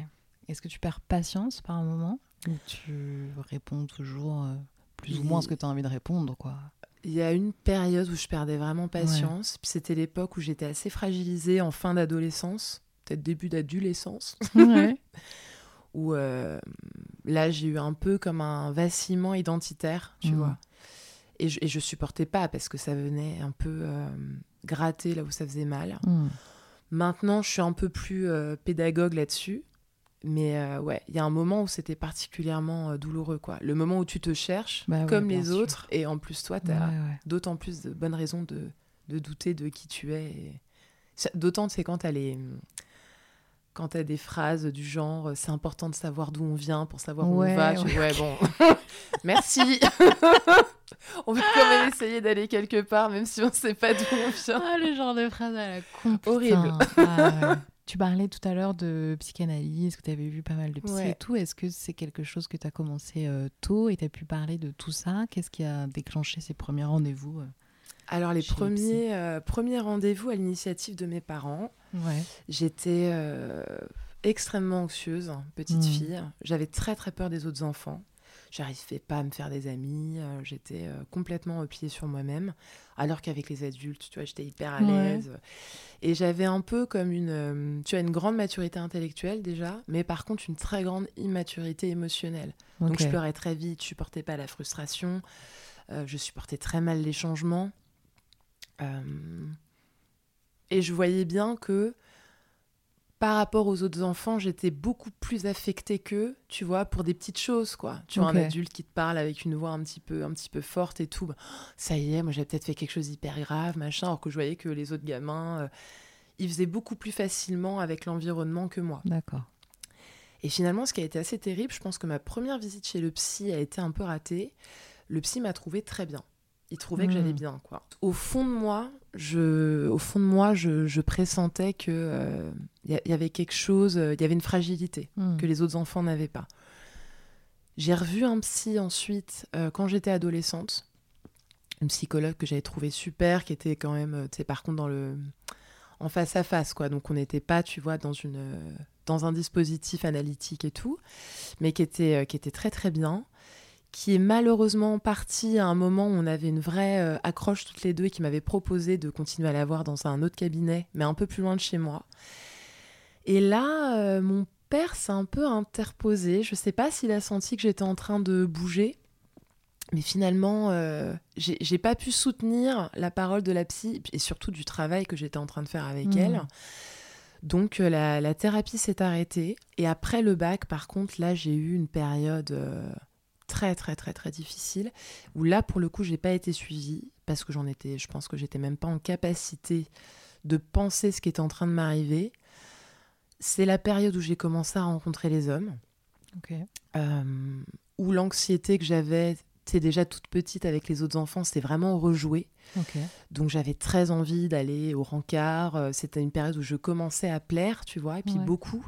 Speaker 1: Est-ce que tu perds patience par un moment? Tu réponds toujours euh, plus ou moins ce que tu as envie de répondre quoi
Speaker 2: Il y a une période où je perdais vraiment patience. C'était l'époque où j'étais assez fragilisée en fin d'adolescence, peut-être début d'adolescence,
Speaker 1: Ouais.
Speaker 2: où euh, là j'ai eu un peu comme un vacillement identitaire, tu vois. Et je, et je supportais pas parce que ça venait un peu euh, gratter là où ça faisait mal. Maintenant, je suis un peu plus pédagogue là-dessus. Mais euh, ouais, il y a un moment où c'était particulièrement euh, douloureux, quoi. Le moment où tu te cherches,
Speaker 1: Bah
Speaker 2: comme les
Speaker 1: sûr.
Speaker 2: autres, et en plus, toi, tu as
Speaker 1: Ouais, ouais.
Speaker 2: d'autant plus de bonnes raisons de, de douter de qui tu es. et- D'autant, c'est quand tu as les... quand tu as des phrases du genre c'est important de savoir d'où on vient pour savoir où on va. Je
Speaker 1: ouais.
Speaker 2: bon, merci. on veut quand même essayer d'aller quelque part, même si on ne sait pas d'où on vient.
Speaker 1: Ah, le genre de phrase à la con.
Speaker 2: Horrible.
Speaker 1: Ah. Tu parlais tout à l'heure de psychanalyse, que tu avais vu pas mal de psy
Speaker 2: Ouais.
Speaker 1: et tout. Est-ce que c'est quelque chose que tu as commencé euh, tôt et tu as pu parler de tout ça? Qu'est-ce qui a déclenché ces premiers rendez-vous euh?
Speaker 2: Alors, les
Speaker 1: le
Speaker 2: premiers, euh, premiers rendez-vous à l'initiative de mes parents,
Speaker 1: Ouais.
Speaker 2: j'étais extrêmement anxieuse, petite
Speaker 1: Mhm.
Speaker 2: fille. J'avais très très peur des autres enfants. J'arrivais pas à me faire des amis. euh, j'étais euh, complètement repliée sur moi-même. Alors qu'avec les adultes, tu vois, j'étais hyper à
Speaker 1: Ouais.
Speaker 2: l'aise. Et j'avais un peu comme une, euh, tu as une grande maturité intellectuelle déjà, mais par contre une très grande immaturité émotionnelle. Donc je pleurais très vite, je supportais pas la frustration, euh, je supportais très mal les changements. Euh, et je voyais bien que par rapport aux autres enfants, j'étais beaucoup plus affectée qu'eux, tu vois, pour des petites choses, quoi. Tu vois,
Speaker 1: Ok.
Speaker 2: un adulte qui te parle avec une voix un petit peu, un petit peu forte et tout, bah, ça y est, moi j'avais peut-être fait quelque chose d'hyper grave, machin, alors que je voyais que les autres gamins, euh, ils faisaient beaucoup plus facilement avec l'environnement que moi.
Speaker 1: D'accord.
Speaker 2: Et finalement, ce qui a été assez terrible, je pense que ma première visite chez le psy a été un peu ratée. Le psy m'a trouvé très bien. Il trouvait que j'allais bien, quoi. Au fond de moi, je, au fond de moi, je, je pressentais que euh, y, avait quelque chose, euh, il y avait une fragilité
Speaker 1: Hmm.
Speaker 2: que les autres enfants n'avaient pas. J'ai revu un psy ensuite euh, quand j'étais adolescente, une psychologue que j'avais trouvée super, qui était quand même, euh, tu sais, par contre dans le en face à face, quoi. Donc on n'était pas, tu vois, dans une euh, dans un dispositif analytique et tout, mais qui était euh, qui était très très bien, qui est malheureusement parti à un moment où on avait une vraie euh, accroche toutes les deux et qui m'avait proposé de continuer à la voir dans un autre cabinet, mais un peu plus loin de chez moi. Et là, euh, mon père s'est un peu interposé. Je sais pas s'il a senti que j'étais en train de bouger. Mais finalement, euh, j'ai pas pu soutenir la parole de la psy et surtout du travail que j'étais en train de faire avec
Speaker 1: Mhm.
Speaker 2: elle. Donc euh, la, la thérapie s'est arrêtée. Et après le bac, par contre, là, j'ai eu une période euh, très, très, très, très difficile où là, pour le coup, j'ai pas été suivie parce que j'en étais, je pense que j'étais même pas en capacité de penser ce qui était en train de m'arriver. C'est la période où j'ai commencé à rencontrer les hommes euh, où l'anxiété que j'avais, c'est déjà toute petite avec les autres enfants, c'était vraiment rejoué. Donc j'avais très envie d'aller au rencard. Euh, C'était une période où je commençais à plaire, tu vois, et puis
Speaker 1: Ouais.
Speaker 2: beaucoup.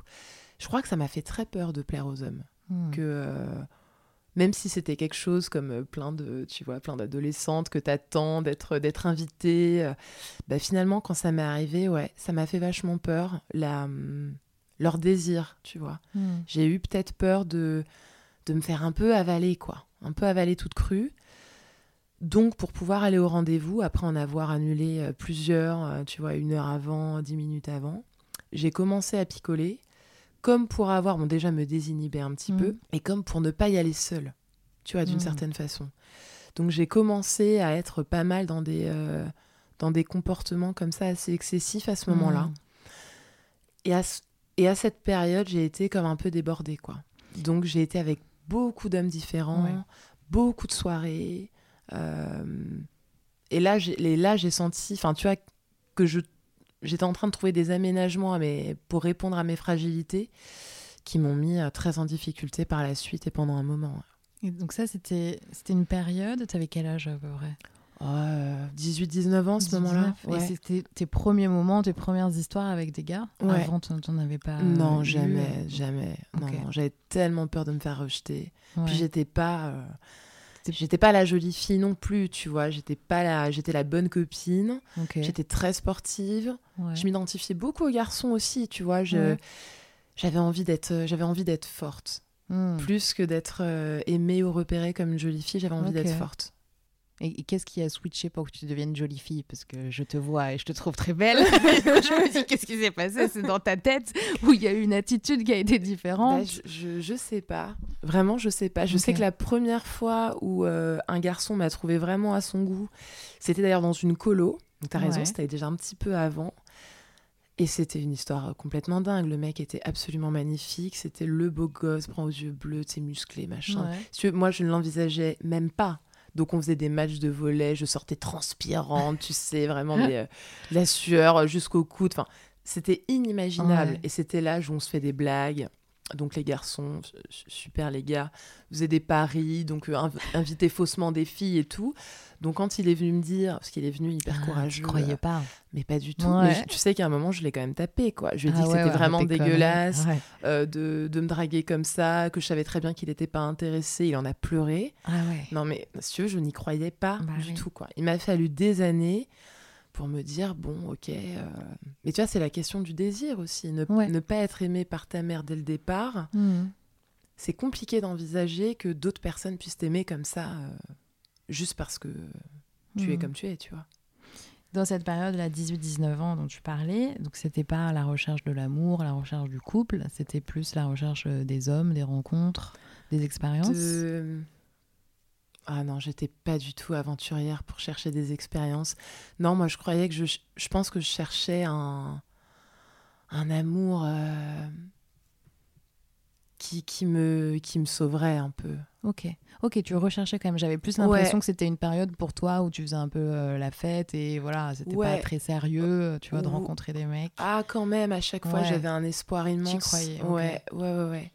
Speaker 2: Je crois que ça m'a fait très peur de plaire aux hommes.
Speaker 1: Hmm.
Speaker 2: Que euh, même si c'était quelque chose comme euh, plein de, tu vois, plein d'adolescentes que t'attends d'être d'être invitée, euh, bah finalement quand ça m'est arrivé, ouais, ça m'a fait vachement peur. La, hum, leur désir, tu vois
Speaker 1: Hmm.
Speaker 2: j'ai eu peut-être peur de, de me faire un peu avaler, quoi. Un peu avaler toute crue. Donc, pour pouvoir aller au rendez-vous, après en avoir annulé euh, plusieurs, tu vois, une heure avant, dix minutes avant, j'ai commencé à picoler, comme pour avoir, bon, déjà me désinhiber un petit
Speaker 1: Mhm.
Speaker 2: peu, et comme pour ne pas y aller seule, tu vois, d'une
Speaker 1: Mhm.
Speaker 2: certaine façon. Donc, j'ai commencé à être pas mal dans des, euh, dans des comportements comme ça assez excessifs à ce moment-là.
Speaker 1: Hmm.
Speaker 2: Et à, et à cette période, j'ai été comme un peu débordée, quoi. Donc, j'ai été avec beaucoup d'hommes différents,
Speaker 1: Ouais.
Speaker 2: beaucoup de soirées. euh, et là, j'ai et là, j'ai senti, enfin, tu vois, que je j'étais en train de trouver des aménagements à mes- pour répondre à mes fragilités qui m'ont mis euh, très en difficulté par la suite et pendant un moment.
Speaker 1: Et donc ça, c'était c'était une période. Tu avais quel âge à peu près?
Speaker 2: 18-19 ans, ce moment-là
Speaker 1: 19. Et c'était tes premiers moments, tes premières histoires avec des gars?
Speaker 2: Ouais.
Speaker 1: Avant, t'en t'en avais pas
Speaker 2: Non, jamais, jamais. Non, j'avais tellement peur de me faire rejeter.
Speaker 1: Ouais.
Speaker 2: Puis j'étais pas, euh, j'étais pas la jolie fille non plus, tu vois. J'étais pas la, j'étais la bonne copine. J'étais très sportive.
Speaker 1: Ouais.
Speaker 2: Je m'identifiais beaucoup aux garçons aussi, tu vois. Je, j'avais envie d'être, j'avais envie d'être forte,
Speaker 1: Hmm.
Speaker 2: plus que d'être euh, aimée ou repérée comme une jolie fille. J'avais envie d'être forte.
Speaker 1: Et, et qu'est-ce qui a switché pour que tu deviennes jolie fille? Parce que je te vois et je te trouve très belle. je me dis, qu'est-ce qui s'est passé? C'est dans ta tête où il y a eu une attitude qui a été différente?
Speaker 2: Bah, je, je, sais pas. Vraiment, je sais pas. Je sais que la première fois où euh, un garçon m'a trouvé vraiment à son goût, c'était d'ailleurs dans une colo. Donc t'as raison, c'était déjà un petit peu avant. Et c'était une histoire complètement dingue. Le mec était absolument magnifique. C'était le beau gosse, prend aux yeux bleus, t'es musclé, machin.
Speaker 1: Ouais.
Speaker 2: Moi, je ne l'envisageais même pas. Donc, on faisait des matchs de volet. Je sortais transpirante, tu sais, vraiment, mais, euh, la sueur jusqu'au coude. Enfin, C'était inimaginable.
Speaker 1: Ouais.
Speaker 2: Et c'était l'âge où on se fait des blagues. Donc les garçons, su- super les gars, faisaient des paris, donc euh, inv- invitaient faussement des filles et tout. Donc quand il est venu me dire, parce qu'il est venu hyper
Speaker 1: Ah,
Speaker 2: courageux,
Speaker 1: Tu croyais pas.
Speaker 2: mais pas du tout.
Speaker 1: Ouais.
Speaker 2: Mais je- tu sais qu'à un moment, je l'ai quand même tapé, quoi. Je lui ai dit
Speaker 1: Ah
Speaker 2: que
Speaker 1: ouais,
Speaker 2: c'était
Speaker 1: ouais,
Speaker 2: vraiment dégueulasse euh, de, de me draguer comme ça, que je savais très bien qu'il n'était pas intéressé. Il en a pleuré.
Speaker 1: Ah.
Speaker 2: Non, mais si tu veux, je n'y croyais pas
Speaker 1: Bah
Speaker 2: du tout, quoi. Il m'a fallu des années pour me dire, bon, ok. euh, Mais tu vois, c'est la question du désir aussi. Ne,
Speaker 1: Ouais.
Speaker 2: ne pas être aimé par ta mère dès le départ,
Speaker 1: Mhm.
Speaker 2: c'est compliqué d'envisager que d'autres personnes puissent t'aimer comme ça, euh, juste parce que tu es
Speaker 1: Mhm.
Speaker 2: comme tu es, tu vois.
Speaker 1: Dans cette période, là, 18-19 ans dont tu parlais, donc c'était pas la recherche de l'amour, la recherche du couple, c'était plus la recherche euh, des hommes, des rencontres, des expériences?
Speaker 2: De- Ah non, j'étais pas du tout aventurière pour chercher des expériences. Non, moi je croyais que je, je pense que je cherchais un, un amour euh, qui, qui, me, qui me sauverait un peu.
Speaker 1: Ok, ok, tu recherchais quand même. J'avais plus
Speaker 2: Ouais.
Speaker 1: l'impression que c'était une période pour toi où tu faisais un peu euh, la fête et voilà, c'était pas très sérieux, tu vois, de
Speaker 2: Ou-
Speaker 1: rencontrer des mecs.
Speaker 2: Ah, quand même, à chaque fois
Speaker 1: Ouais.
Speaker 2: j'avais un espoir immense.
Speaker 1: croyais, ok.
Speaker 2: Ouais, ouais, ouais, ouais.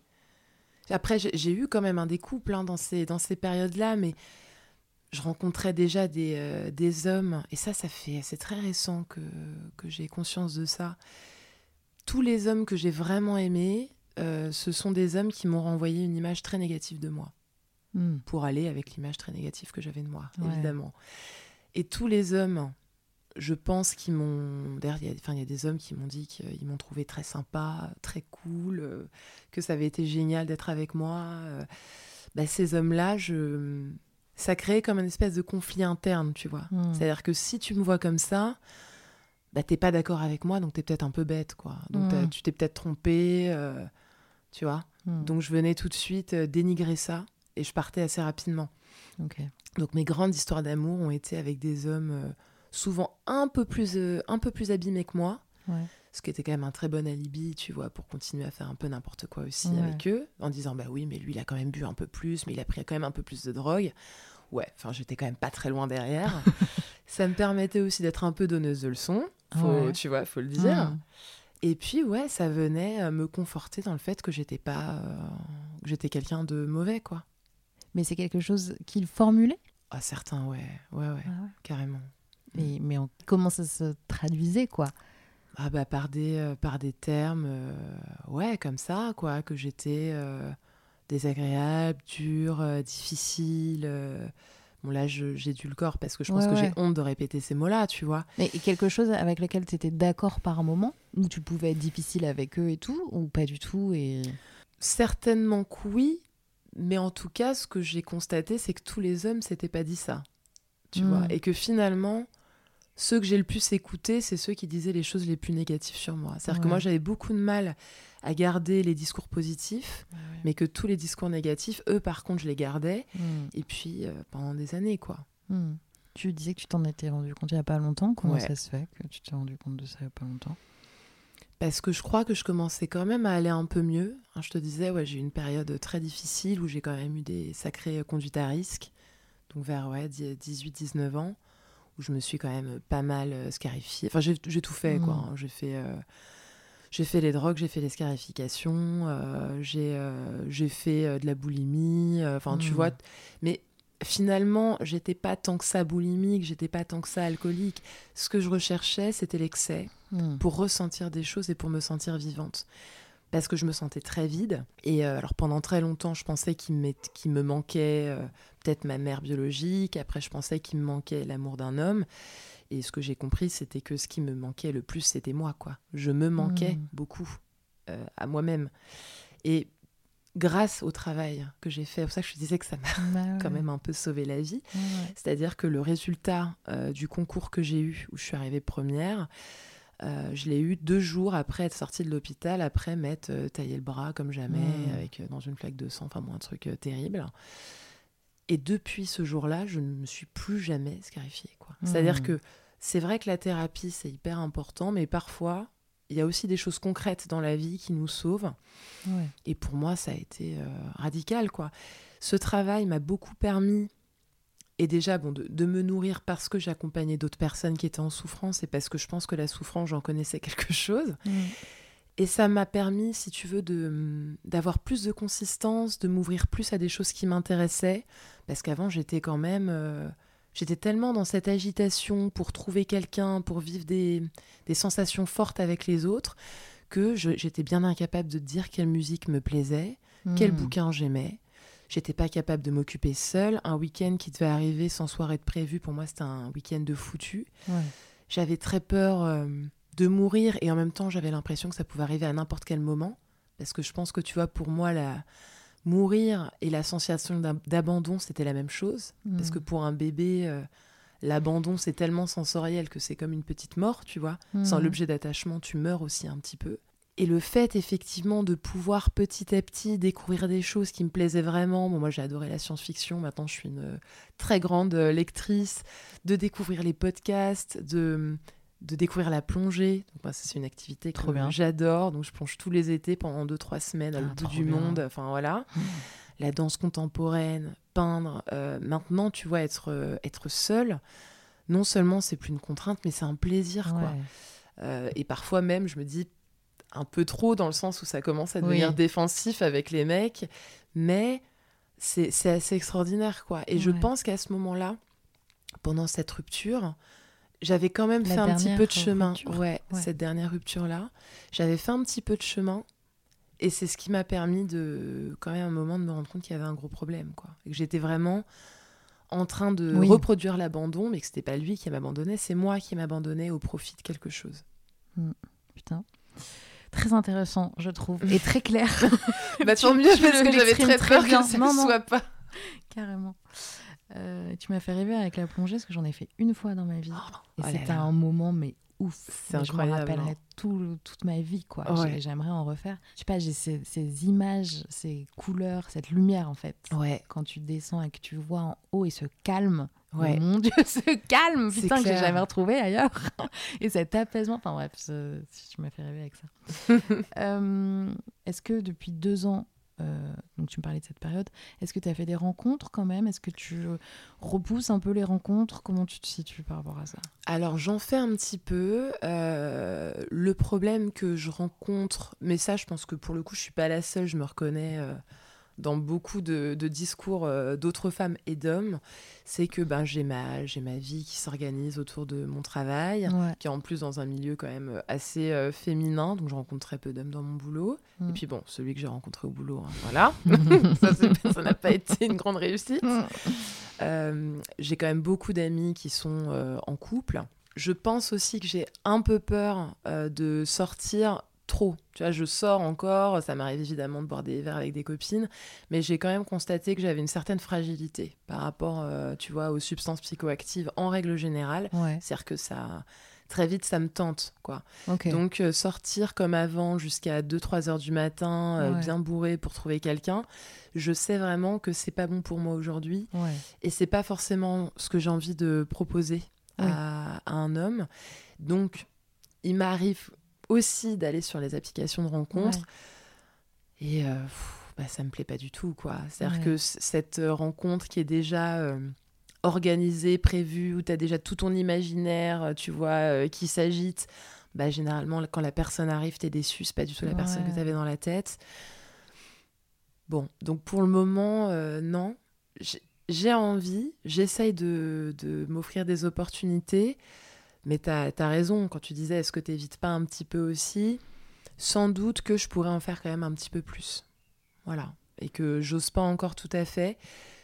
Speaker 2: Après, j'ai eu quand même un des couples hein, dans ces, dans ces périodes-là, mais je rencontrais déjà des, euh, des hommes, et ça, ça fait, c'est très récent que, que j'ai conscience de ça. Tous les hommes que j'ai vraiment aimés, euh, ce sont des hommes qui m'ont renvoyé une image très négative de moi,
Speaker 1: Hmm.
Speaker 2: pour aller avec l'image très négative que j'avais de moi,
Speaker 1: Ouais.
Speaker 2: évidemment. Et tous les hommes, je pense qu'ils m'ont. D'ailleurs, il y, a- enfin, il y a des hommes qui m'ont dit qu'ils m'ont trouvé très sympa, très cool, euh, que ça avait été génial d'être avec moi. euh. Bah, ces hommes-là, je... ça crée comme une espèce de conflit interne, tu vois.
Speaker 1: Hmm.
Speaker 2: C'est-à-dire que si tu me vois comme ça, bah, t'es pas d'accord avec moi, donc t'es peut-être un peu bête, quoi. Donc t'as-
Speaker 1: Mm.
Speaker 2: tu t'es peut-être trompé, euh, tu vois.
Speaker 1: Hmm.
Speaker 2: Donc je venais tout de suite dénigrer ça et je partais assez rapidement. Donc mes grandes histoires d'amour ont été avec des hommes euh, souvent un peu plus euh, un peu plus abîmés que moi,
Speaker 1: Ouais.
Speaker 2: ce qui était quand même un très bon alibi, tu vois, pour continuer à faire un peu n'importe quoi aussi
Speaker 1: Ouais.
Speaker 2: avec eux, en disant bah oui, mais lui il a quand même bu un peu plus, mais il a pris quand même un peu plus de drogue. Ouais, enfin j'étais quand même pas très loin derrière. ça me permettait aussi d'être un peu donneuse de leçons, faut,
Speaker 1: Ouais.
Speaker 2: tu vois, faut le dire. Et puis ouais, ça venait euh, me conforter dans le fait que j'étais pas, euh, que j'étais quelqu'un de mauvais quoi.
Speaker 1: Mais c'est quelque chose qu'il formulait?
Speaker 2: Ah certains ouais, ouais ouais,
Speaker 1: Ah ouais.
Speaker 2: carrément.
Speaker 1: Mais, mais en- comment ça se traduisait, quoi?
Speaker 2: Ah bah par des, euh, par des termes, euh, ouais, comme ça, quoi, que j'étais euh, désagréable, dur, euh, difficile. Bon là, j'ai dû le corps parce que je pense
Speaker 1: Ouais,
Speaker 2: que
Speaker 1: ouais.
Speaker 2: j'ai honte de répéter ces mots-là, tu vois.
Speaker 1: Mais quelque chose avec lequel tu étais d'accord par moment Où tu pouvais être difficile avec eux et tout Ou pas du tout et...
Speaker 2: Certainement que oui, mais en tout cas, ce que j'ai constaté, c'est que tous les hommes s'étaient pas dit ça, tu
Speaker 1: Mm.
Speaker 2: vois. Et que finalement, ceux que j'ai le plus écoutés, c'est ceux qui disaient les choses les plus négatives sur moi. C'est-à-dire que moi, j'avais beaucoup de mal à garder les discours positifs, mais que tous les discours négatifs, eux, par contre, je les gardais.
Speaker 1: Hmm.
Speaker 2: Et puis, euh, pendant des années, quoi.
Speaker 1: Hmm. Tu disais que tu t'en étais rendu compte il n'y a pas longtemps. Comment ça se fait que tu t'es rendu compte de ça il n'y a pas longtemps?
Speaker 2: Parce que je crois que je commençais quand même à aller un peu mieux. Hein, je te disais, ouais, j'ai eu une période très difficile où j'ai quand même eu des sacrées conduites à risque. Donc vers ouais, 18-19 ans, où je me suis quand même pas mal euh, scarifiée. Enfin, j'ai tout fait, quoi.
Speaker 1: Mm.
Speaker 2: hein. J'ai fait, euh, j'ai fait les drogues, j'ai fait les scarifications, euh, j'ai euh, fait de la boulimie. Enfin, tu
Speaker 1: Mm.
Speaker 2: vois. Mais finalement, j'étais pas tant que ça boulimique, j'étais pas tant que ça alcoolique. Ce que je recherchais, c'était l'excès
Speaker 1: Hmm.
Speaker 2: pour ressentir des choses et pour me sentir vivante. Parce que je me sentais très vide. Et euh, alors pendant très longtemps, je pensais qu'il me manquait euh, peut-être ma mère biologique. Après, je pensais qu'il me manquait l'amour d'un homme. Et ce que j'ai compris, c'était que ce qui me manquait le plus, c'était moi. quoi. Je me manquais
Speaker 1: Mm.
Speaker 2: beaucoup euh, à moi-même. Et grâce au travail que j'ai fait, c'est pour ça que je disais que ça m'a
Speaker 1: Bah ouais.
Speaker 2: quand même un peu sauvé la vie.
Speaker 1: Ouais.
Speaker 2: C'est-à-dire que le résultat du concours que j'ai eu, où je suis arrivée première, euh, je l'ai eu deux jours après être sortie de l'hôpital, après m'être euh, taillé le bras comme jamais,
Speaker 1: Mm.
Speaker 2: avec euh, dans une flaque de sang, enfin bon, un truc euh, terrible. Et depuis ce jour-là, je ne me suis plus jamais scarifiée. quoi. C'est-à-dire
Speaker 1: Mm.
Speaker 2: que c'est vrai que la thérapie, c'est hyper important, mais parfois, il y a aussi des choses concrètes dans la vie qui nous sauvent.
Speaker 1: Ouais.
Speaker 2: Et pour moi, ça a été radical, quoi. Ce travail m'a beaucoup permis et déjà, bon, de, me nourrir parce que j'accompagnais d'autres personnes qui étaient en souffrance et parce que je pense que la souffrance, j'en connaissais quelque chose. Mm. Et ça m'a permis, si tu veux, de d'avoir plus de consistance, de m'ouvrir plus à des choses qui m'intéressaient. Parce qu'avant, j'étais quand même... Euh, j'étais tellement dans cette agitation pour trouver quelqu'un, pour vivre des, des, sensations fortes avec les autres, que j'étais bien incapable de dire quelle musique me plaisait, quel mm. bouquin j'aimais. J'étais pas capable de m'occuper seule. Un week-end qui devait arriver sans soirée de prévu, pour moi, c'était un week-end de foutu. J'avais très peur euh, de mourir et en même temps, j'avais l'impression que ça pouvait arriver à n'importe quel moment. Parce que je pense que, tu vois, pour moi, la... mourir et la sensation d'abandon, c'était la même chose. Parce que pour un bébé, euh, l'abandon, c'est tellement sensoriel que c'est comme une petite mort, tu vois. Sans hmm. l'objet d'attachement, tu meurs aussi un petit peu. Et le fait effectivement de pouvoir petit à petit découvrir des choses qui me plaisaient vraiment, moi j'ai adoré la science-fiction, maintenant je suis une euh, très grande euh, lectrice, de découvrir les podcasts, de, de découvrir la plongée. Donc, c'est une activité que j'adore, donc je plonge tous les étés pendant 2-3 semaines à ah, bout du monde, enfin voilà. Mmh. La danse contemporaine, peindre, euh, maintenant tu vois être, être seule, non seulement c'est plus une contrainte, mais c'est un plaisir quoi. et parfois même je me dis un peu trop dans le sens où ça commence à devenir défensif avec les mecs, mais c'est assez extraordinaire quoi. Et je pense qu'à ce moment-là, pendant cette rupture, j'avais quand même fait un petit peu de chemin. Ouais, cette dernière rupture-là, j'avais fait un petit peu de chemin. Et c'est ce qui m'a permis de, quand même, un moment, de me rendre compte qu'il y avait un gros problème, quoi. Et que j'étais vraiment en train de reproduire l'abandon, mais que c'était pas lui qui m'abandonnait, c'est moi qui m'abandonnais au profit de quelque chose.
Speaker 1: Hmm. Putain très intéressant, je trouve, et très clair.
Speaker 2: bah tant mieux, parce que j'avais très peur que ça ne soit pas.
Speaker 1: Carrément. Euh, tu m'as fait rêver avec la plongée, parce que j'en ai fait une fois dans ma vie. Oh, et oh c'était un moment, mais ouf. Je me rappellerai hein. tout, toute ma vie, quoi. J'aimerais en refaire. Je sais pas, j'ai ces, ces, images, ces couleurs, cette lumière, en fait.
Speaker 2: Ouais.
Speaker 1: Quand tu descends et que tu vois en haut et ce calme. Ouais. mon Dieu, ce calme, putain, que j'ai jamais retrouvé ailleurs. et cet apaisement. Enfin bref, tu m'as fait rêver avec ça. Euh, est-ce que depuis deux ans, euh, donc tu me parlais de cette période. Est-ce que tu as fait des rencontres quand même? Est-ce que tu repousses un peu les rencontres? Comment tu te situes par rapport à ça?
Speaker 2: Alors j'en fais un petit peu. Euh, le problème que je rencontre, mais ça je pense que pour le coup je suis pas la seule, je me reconnais dans beaucoup de, discours euh, d'autres femmes et d'hommes, c'est que ben, j'ai ma, j'ai ma vie qui s'organise autour de mon travail, qui est en plus dans un milieu quand même assez euh, féminin, donc je rencontre très peu d'hommes dans mon boulot. Et mm. puis bon, celui que j'ai rencontré au boulot, hein, voilà, ça n'a pas été une grande réussite. Mm. Euh, j'ai quand même beaucoup d'amis qui sont en couple. Je pense aussi que j'ai un peu peur de sortir trop. Tu vois, je sors encore, ça m'arrive évidemment de boire des verres avec des copines, mais j'ai quand même constaté que j'avais une certaine fragilité par rapport, euh, tu vois, aux substances psychoactives en règle générale. C'est-à-dire que ça, très vite, ça me tente, quoi. Donc, euh, sortir comme avant jusqu'à 2-3 heures du matin, euh, bien bourré pour trouver quelqu'un, je sais vraiment que c'est pas bon pour moi aujourd'hui. Et c'est pas forcément ce que j'ai envie de proposer à, à un homme. Donc, il m'arrive aussi d'aller sur les applications de rencontres. Et euh, bah, ça me plaît pas du tout, quoi. C'est-à-dire que cette euh, rencontre qui est déjà euh, organisée, prévue, où tu as déjà tout ton imaginaire, euh, tu vois, qui s'agite, bah, généralement, quand la personne arrive, tu es déçu, c'est pas du tout la personne que tu avais dans la tête. Bon, donc pour le moment, non. J'ai envie, j'essaye de, de m'offrir des opportunités. Mais tu as, raison quand tu disais est-ce que tu n'évites pas un petit peu aussi? Sans doute que je pourrais en faire quand même un petit peu plus. Voilà. Et que j'ose pas encore tout à fait.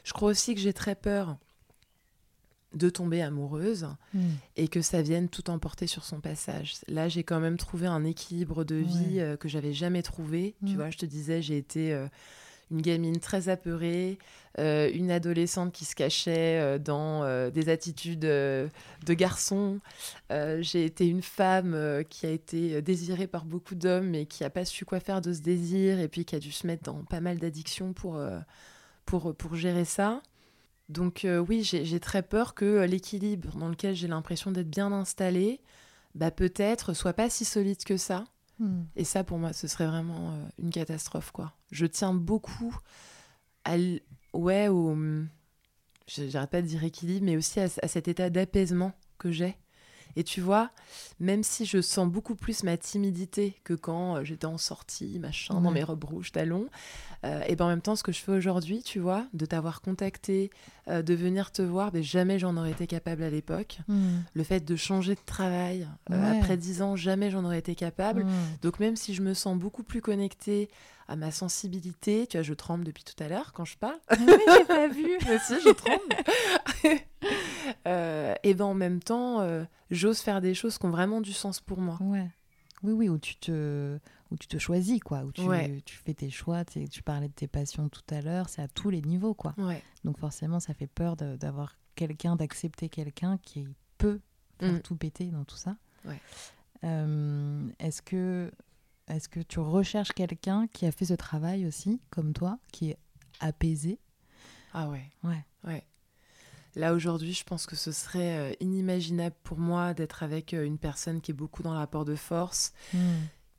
Speaker 2: Je crois aussi que j'ai très peur de tomber amoureuse hmm. et que ça vienne tout emporter sur son passage. Là, j'ai quand même trouvé un équilibre de vie euh, que j'avais jamais trouvé. Tu hmm. vois, je te disais, j'ai été euh, une gamine très apeurée, euh, une adolescente qui se cachait euh, dans euh, des attitudes de garçon. j'ai été une femme qui a été désirée par beaucoup d'hommes mais qui n'a pas su quoi faire de ce désir et puis qui a dû se mettre dans pas mal d'addictions pour, pour, gérer ça. Donc oui, j'ai très peur que l'équilibre dans lequel j'ai l'impression d'être bien installée, bah, peut-être soit pas si solide que ça. Hmm. Et ça, pour moi, ce serait vraiment euh, une catastrophe, quoi. Je tiens beaucoup à, ouais, au, je j'arrête pas de dire équilibre, mais aussi à cet état d'apaisement que j'ai. Et tu vois, même si je sens beaucoup plus ma timidité que quand euh, j'étais en sortie, machin, dans mes robes rouges talons, euh, et ben en même temps, ce que je fais aujourd'hui, tu vois, de t'avoir contacté, euh, de venir te voir, ben jamais j'en aurais été capable à l'époque.
Speaker 1: Hmm.
Speaker 2: Le fait de changer de travail après dix ans, jamais j'en aurais été capable.
Speaker 1: Hmm.
Speaker 2: Donc même si je me sens beaucoup plus connectée à ma sensibilité, tu vois, je tremble depuis tout à l'heure quand je parle.
Speaker 1: Ah oui, j'ai pas vu.
Speaker 2: Moi aussi, je tremble. Euh, et ben en même temps, euh, j'ose faire des choses qui ont vraiment du sens pour moi.
Speaker 1: Ouais. Oui, oui, où tu te, où tu te choisis, quoi. Où tu,
Speaker 2: Ouais.
Speaker 1: tu fais tes choix. Tu, parlais de tes passions tout à l'heure. C'est à tous les niveaux, quoi.
Speaker 2: Ouais.
Speaker 1: Donc forcément, ça fait peur d'avoir quelqu'un, d'accepter quelqu'un qui peut faire
Speaker 2: Mm.
Speaker 1: tout péter dans tout ça.
Speaker 2: Ouais.
Speaker 1: Euh, Est-ce que, est que tu recherches quelqu'un qui a fait ce travail aussi, comme toi, qui est apaisé?
Speaker 2: Ah ouais.
Speaker 1: Ouais.
Speaker 2: Ouais. Là aujourd'hui, je pense que ce serait euh, inimaginable pour moi d'être avec euh, une personne qui est beaucoup dans le rapport de force,
Speaker 1: Mm.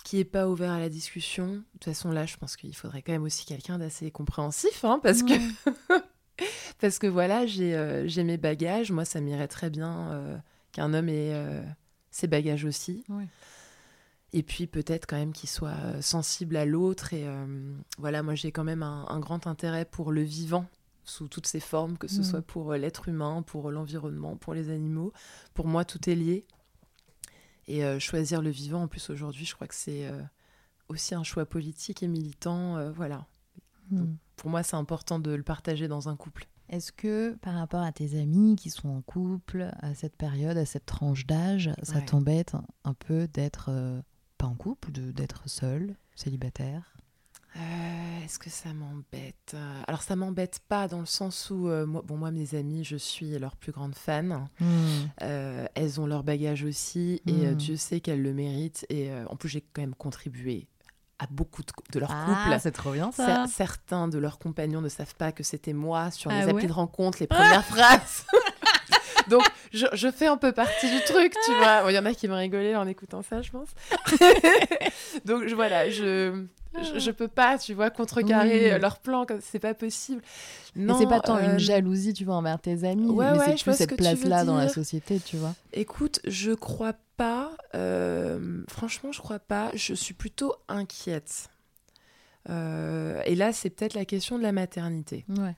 Speaker 2: qui est pas ouvert à la discussion. De toute façon, là, je pense qu'il faudrait quand même aussi quelqu'un d'assez compréhensif, hein, parce que
Speaker 1: Ouais.
Speaker 2: parce que voilà, j'ai euh, j'ai mes bagages. Moi, ça m'irait très bien euh, qu'un homme ait euh, ses bagages aussi.
Speaker 1: Ouais.
Speaker 2: Et puis peut-être quand même qu'il soit euh, sensible à l'autre. Et euh, voilà, moi j'ai quand même un, un grand intérêt pour le vivant sous toutes ses formes, que ce
Speaker 1: Mhm.
Speaker 2: soit pour euh, l'être humain, pour l'environnement, pour les animaux. Pour moi, tout est lié. Et euh, choisir le vivant, en plus aujourd'hui, je crois que c'est euh, aussi un choix politique et militant. voilà.
Speaker 1: Mm.
Speaker 2: Pour moi, c'est important de le partager dans un couple.
Speaker 1: Est-ce que par rapport à tes amis qui sont en couple à cette période, à cette tranche d'âge, ça t'embête un, peu d'être pas en couple, d'être seul, célibataire?
Speaker 2: Euh, Est-ce que ça m'embête? Alors, ça m'embête pas dans le sens où, euh, moi, bon, moi, mes amis, je suis leur plus grande fan.
Speaker 1: Mm.
Speaker 2: Euh, elles ont leur bagage aussi et euh,
Speaker 1: Mm.
Speaker 2: Dieu sait qu'elles le méritent. Et en plus, j'ai quand même contribué à beaucoup de, de leur
Speaker 1: Ah,
Speaker 2: couple.
Speaker 1: c'est trop bien ça.
Speaker 2: certains de leurs compagnons ne savent pas que c'était moi sur les
Speaker 1: Ah
Speaker 2: applis
Speaker 1: ouais
Speaker 2: de rencontre, les premières phrases. Donc, je, je fais un peu partie du truc, tu vois. Bon, Il y en a qui me rigolaient en écoutant ça, je pense. Donc, je, voilà, je, je, je peux pas, tu vois, contrecarrer
Speaker 1: Oui.
Speaker 2: euh, leur plan, c'est pas possible. Non,
Speaker 1: c'est pas tant
Speaker 2: euh,
Speaker 1: une jalousie, tu vois, envers tes amis,
Speaker 2: ouais,
Speaker 1: mais
Speaker 2: ouais,
Speaker 1: c'est plus cette place-là dans la société, tu vois.
Speaker 2: Écoute, je crois pas. euh, franchement, je crois pas. Je suis plutôt inquiète. Euh, et là, c'est peut-être la question de la maternité.
Speaker 1: Ouais.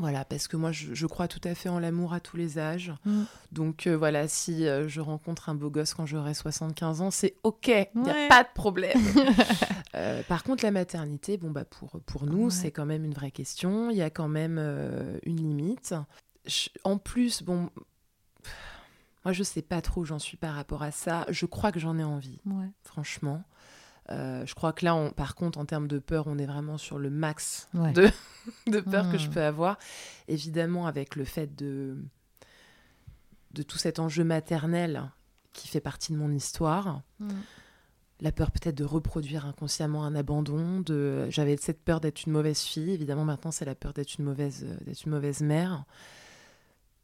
Speaker 2: Voilà, parce que moi, je, je crois tout à fait en l'amour à tous les âges.
Speaker 1: Mm.
Speaker 2: Donc euh, voilà, si euh, je rencontre un beau gosse quand j'aurai 75 ans, c'est OK, il n'y a pas de problème. Euh, par contre, la maternité, bon, bah, pour, pour nous,
Speaker 1: Ouais.
Speaker 2: c'est quand même une vraie question. Il y a quand même une limite. Je- en plus, bon, moi, je sais pas trop où j'en suis par rapport à ça. Je crois que j'en ai envie,
Speaker 1: Ouais.
Speaker 2: franchement. Euh, je crois que là, on- par contre, en termes de peur, on est vraiment sur le max
Speaker 1: Ouais.
Speaker 2: de, de peur que je
Speaker 1: Hmm.
Speaker 2: peux avoir. Évidemment, avec le fait de, de tout cet enjeu maternel qui fait partie de mon histoire.
Speaker 1: Mm.
Speaker 2: La peur peut-être de reproduire inconsciemment un abandon. De... J'avais cette peur d'être une mauvaise fille. Évidemment, maintenant, c'est la peur d'être une, mauvaise, euh, d'être une mauvaise mère.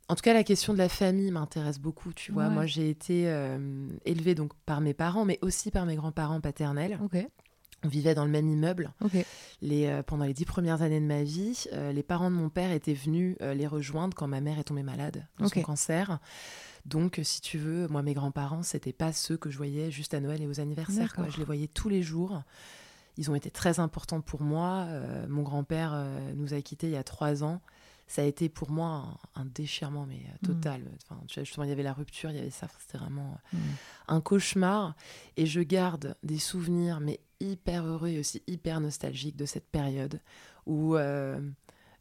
Speaker 2: En tout cas, la question de la famille m'intéresse beaucoup. Tu vois,
Speaker 1: Ouais.
Speaker 2: moi, j'ai été euh, élevée donc par mes parents, mais aussi par mes grands-parents paternels. On vivait dans le même immeuble. Les, euh, pendant les dix premières années de ma vie, euh, les parents de mon père étaient venus les rejoindre quand ma mère est tombée malade de son cancer. Donc, si tu veux, moi, mes grands-parents, c'était pas ceux que je voyais juste à Noël et aux anniversaires. quoi. Je les voyais tous les jours. Ils ont été très importants pour moi. Mon grand-père nous a quittés il y a trois ans. Ça a été pour moi un, un déchirement, mais euh,
Speaker 1: Mm.
Speaker 2: total. Enfin, tu vois, justement, il y avait la rupture, il y avait ça. Enfin, C'était vraiment
Speaker 1: Mm.
Speaker 2: un cauchemar. Et je garde des souvenirs, mais hyper heureux et aussi hyper nostalgiques de cette période où euh,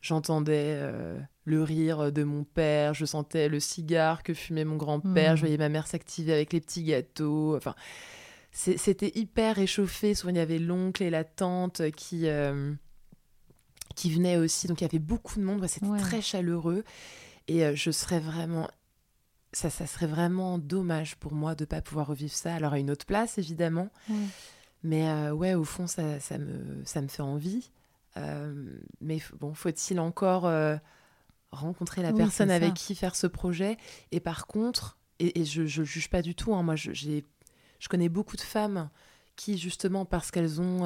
Speaker 2: j'entendais euh, le rire de mon père, je sentais le cigare que fumait mon grand-père,
Speaker 1: Mhm.
Speaker 2: je voyais ma mère s'activer avec les petits gâteaux. Enfin, c'était hyper réchauffé. Souvent, il y avait l'oncle et la tante qui. euh, qui venaient aussi, donc il y avait beaucoup de monde, Ouais, c'était
Speaker 1: Ouais.
Speaker 2: très chaleureux et euh, je serais vraiment ça, ça serait vraiment dommage pour moi de ne pas pouvoir revivre ça. Alors à une autre place, évidemment.
Speaker 1: Ouais.
Speaker 2: Mais euh, ouais, au fond, ça, ça, me, ça me fait envie. Euh, mais bon, faut-il encore rencontrer la
Speaker 1: Oui,
Speaker 2: personne avec qui faire ce projet? Et par contre, et, et je ne juge pas du tout, hein, moi je, je connais beaucoup de femmes qui, justement, parce qu'elles ont...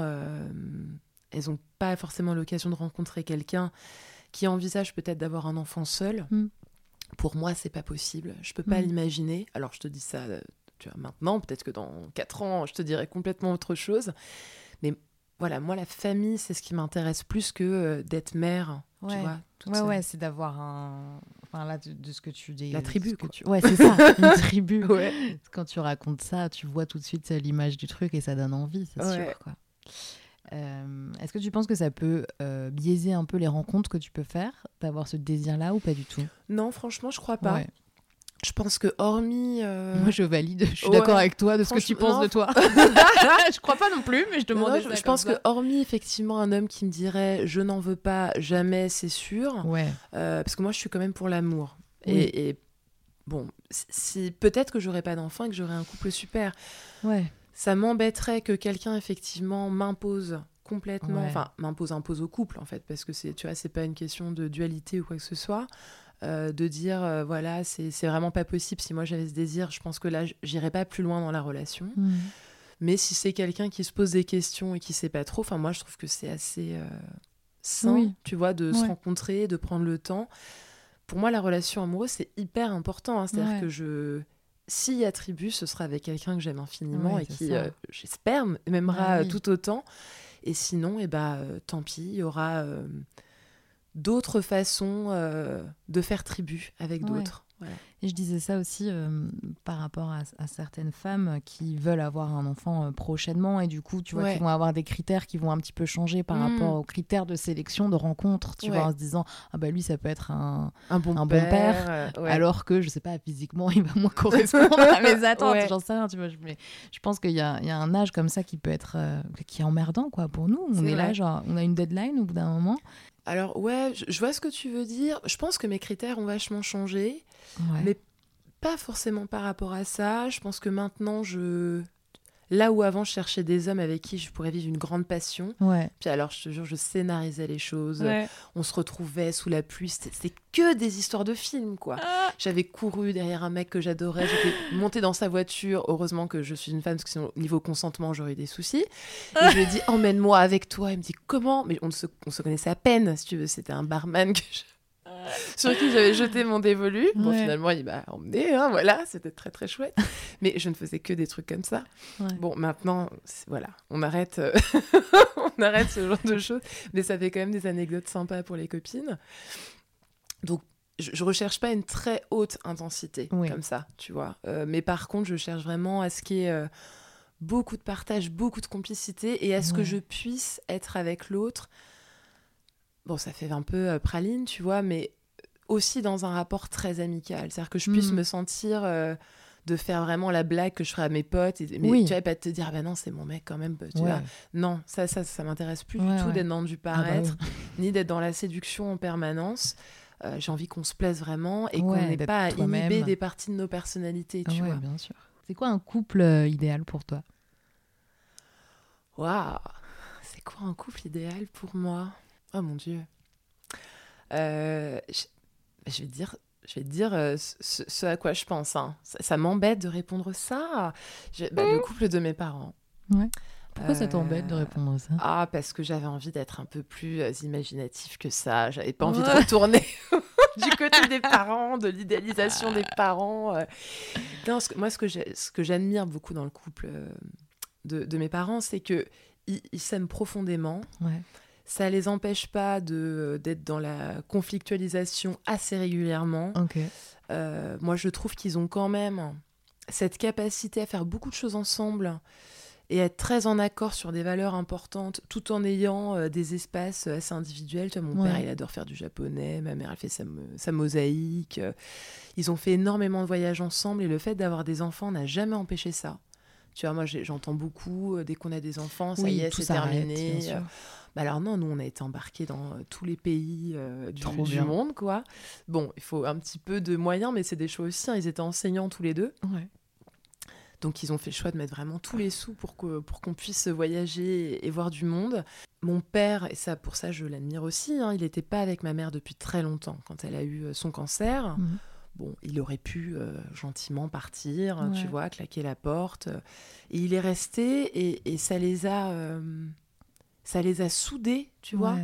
Speaker 2: elles n'ont pas forcément l'occasion de rencontrer quelqu'un qui envisagent peut-être d'avoir un enfant seul.
Speaker 1: Mm.
Speaker 2: Pour moi, c'est pas possible. Je peux pas
Speaker 1: Mm.
Speaker 2: l'imaginer. Alors, je te dis ça, tu vois, maintenant. Peut-être que dans 4 ans, je te dirai complètement autre chose. Mais voilà, moi, la famille, c'est ce qui m'intéresse plus que euh, d'être mère. Tu
Speaker 1: Ouais.
Speaker 2: vois, toute
Speaker 1: Ouais, ouais, c'est d'avoir un. Enfin, là, de, de ce que tu dis.
Speaker 2: La tribu,
Speaker 1: ce que tu- Ouais, c'est ça, une tribu.
Speaker 2: Ouais.
Speaker 1: Quand tu racontes ça, tu vois tout de suite l'image du truc et ça donne envie, c'est
Speaker 2: Ouais.
Speaker 1: sûr. Quoi. Euh, Est-ce que tu penses que ça peut euh, biaiser un peu les rencontres que tu peux faire, d'avoir ce désir-là ou pas du tout?
Speaker 2: Non, franchement, je crois pas.
Speaker 1: Ouais.
Speaker 2: Je pense que hormis. euh,
Speaker 1: Moi, je valide, je suis
Speaker 2: Ouais.
Speaker 1: d'accord avec toi de ce que tu penses
Speaker 2: non.
Speaker 1: de toi. je crois pas non plus, mais je
Speaker 2: Non,
Speaker 1: demandais
Speaker 2: je, je pense
Speaker 1: ça.
Speaker 2: que hormis effectivement un homme qui me dirait je n'en veux pas jamais, c'est sûr.
Speaker 1: Ouais,
Speaker 2: parce que moi, je suis quand même pour l'amour.
Speaker 1: Oui.
Speaker 2: Et, et bon, si peut-être que j'aurais pas d'enfant et que j'aurais un couple super,
Speaker 1: ouais,
Speaker 2: ça m'embêterait que quelqu'un effectivement m'impose complètement,
Speaker 1: Ouais.
Speaker 2: enfin m'impose impose au couple en fait, parce que c'est tu vois c'est pas une question de dualité ou quoi que ce soit. euh, de dire euh, voilà c'est c'est vraiment pas possible si moi j'avais ce désir je pense que là j'irais pas plus loin dans la relation
Speaker 1: Mhm.
Speaker 2: mais si c'est quelqu'un qui se pose des questions et qui sait pas trop, enfin moi je trouve que c'est assez euh, sain,
Speaker 1: Oui.
Speaker 2: tu vois, de se rencontrer, de prendre le temps. Pour moi, la relation amoureuse c'est hyper important. hein. C'est-à-dire
Speaker 1: Ouais.
Speaker 2: que je, s'il y a tribu, ce sera avec quelqu'un que j'aime infiniment
Speaker 1: Ouais,
Speaker 2: et qui, euh, j'espère, m'aimera
Speaker 1: Ah
Speaker 2: euh,
Speaker 1: oui.
Speaker 2: tout autant. Et sinon, eh ben, euh, tant pis, il y aura euh, d'autres façons de faire tribu avec
Speaker 1: Ouais.
Speaker 2: d'autres. Voilà.
Speaker 1: Et je disais ça aussi euh, par rapport à, à certaines femmes qui veulent avoir un enfant euh, prochainement et du coup, tu vois,
Speaker 2: Ouais.
Speaker 1: qui vont avoir des critères qui vont un petit peu changer par
Speaker 2: Mm.
Speaker 1: rapport aux critères de sélection, de rencontre, tu
Speaker 2: Ouais.
Speaker 1: vois, en se disant, ah bah lui, ça peut être un...
Speaker 2: Un bon
Speaker 1: Un bon
Speaker 2: père,
Speaker 1: père,
Speaker 2: euh, ouais.
Speaker 1: Alors que, je sais pas, physiquement, il va moins correspondre à mes attentes, j'en sais rien, tu vois. je- Mais je pense qu'il y y a un âge comme ça qui peut être... qui est emmerdant, quoi, pour nous. On
Speaker 2: C'est
Speaker 1: est là, genre, on a une deadline au bout d'un moment.
Speaker 2: Alors ouais, je, je vois ce que tu veux dire. Je pense que mes critères ont vachement changé,
Speaker 1: Ouais.
Speaker 2: mais pas forcément par rapport à ça. Je pense que maintenant, je... Là où avant je cherchais des hommes avec qui je pourrais vivre une grande passion,
Speaker 1: Ouais.
Speaker 2: puis alors je te jure, je scénarisais les choses.
Speaker 1: Ouais.
Speaker 2: On se retrouvait sous la pluie, c'était que des histoires de films quoi.
Speaker 1: Ah.
Speaker 2: J'avais couru derrière un mec que j'adorais, j'étais montée dans sa voiture. Heureusement que je suis une femme parce que sinon niveau consentement j'aurais eu des soucis. Et je lui ai dit emmène-moi avec toi. Il me dit comment? Mais on se, on se connaissait à peine si tu veux. C'était un barman que je- sur qui j'avais jeté mon dévolu. Bon finalement il m'a emmené, hein, voilà, c'était très très chouette. Mais je ne faisais que des trucs comme ça.
Speaker 1: Ouais.
Speaker 2: Bon maintenant voilà, on arrête, euh, on arrête ce genre de choses. Mais ça fait quand même des anecdotes sympas pour les copines. Donc je, je recherche pas une très haute intensité
Speaker 1: Oui.
Speaker 2: comme ça, tu vois. Euh, mais par contre, je cherche vraiment à ce qu'il y ait euh, beaucoup de partage, beaucoup de complicité et à ce que je puisse être avec l'autre. Bon, ça fait un peu euh, praline, tu vois, mais aussi dans un rapport très amical. C'est-à-dire que je puisse
Speaker 1: Mhm.
Speaker 2: me sentir euh, de faire vraiment la blague que je ferai à mes potes. Et, mais
Speaker 1: Oui.
Speaker 2: tu vas pas te dire, ah bah non, c'est mon mec quand même. Tu
Speaker 1: Ouais.
Speaker 2: vois. Non, ça, ça, ça m'intéresse plus
Speaker 1: Ouais,
Speaker 2: du tout
Speaker 1: ouais.
Speaker 2: d'être dans du
Speaker 1: Ah bah
Speaker 2: paraître,
Speaker 1: oui.
Speaker 2: ni d'être dans la séduction en permanence. Euh, J'ai envie qu'on se plaise vraiment et qu'on n'ait pas à inhiber des parties de nos personnalités, tu vois.
Speaker 1: bien sûr. C'est quoi un couple euh, idéal pour toi?
Speaker 2: Waouh C'est quoi un couple idéal pour moi? Oh mon Dieu Euh, je, vais te dire, je vais te dire euh, ce, ce à quoi je pense. hein. Ça, ça m'embête de répondre ça. Je- bah, Le couple de mes parents.
Speaker 1: Pourquoi ça
Speaker 2: Euh,
Speaker 1: t'embête de répondre à ça?
Speaker 2: Ah, parce que j'avais envie d'être un peu plus euh, imaginatif que ça. J'avais pas envie de
Speaker 1: Ouais.
Speaker 2: retourner du côté des parents, de l'idéalisation des parents. euh. Non, ce que- moi, ce que j'admire beaucoup dans le couple euh, de, de mes parents, c'est que ils s'aiment profondément.
Speaker 1: Ouais.
Speaker 2: Ça les empêche pas de d'être dans la conflictualisation assez régulièrement.
Speaker 1: Ok.
Speaker 2: Euh, moi, je trouve qu'ils ont quand même cette capacité à faire beaucoup de choses ensemble et être très en accord sur des valeurs importantes, tout en ayant euh, des espaces assez individuels. Tu vois, mon
Speaker 1: Ouais.
Speaker 2: père, il adore faire du japonais, ma mère, elle fait sa, sa mosaïque. Euh, Ils ont fait énormément de voyages ensemble et le fait d'avoir des enfants n'a jamais empêché ça. Tu vois, moi, j'entends beaucoup, euh, dès qu'on a des enfants, ça
Speaker 1: oui,
Speaker 2: y est, c'est terminé. Bah alors non, nous on a été embarqués dans euh, tous les pays euh, du, monde, quoi. Bon, il faut un petit peu de moyens, mais c'est des choix aussi. hein. Ils étaient enseignants tous les deux,
Speaker 1: Ouais.
Speaker 2: donc ils ont fait le choix de mettre vraiment tous les sous pour que pour qu'on puisse voyager et, voir du monde. Mon père, et ça pour ça je l'admire aussi, hein, il n'était pas avec ma mère depuis très longtemps quand elle a eu euh, son cancer.
Speaker 1: Mhm.
Speaker 2: Bon, il aurait pu euh, gentiment partir,
Speaker 1: Ouais.
Speaker 2: tu vois, claquer la porte. Et il est resté et, et ça les a, euh, ça les a soudés, tu vois.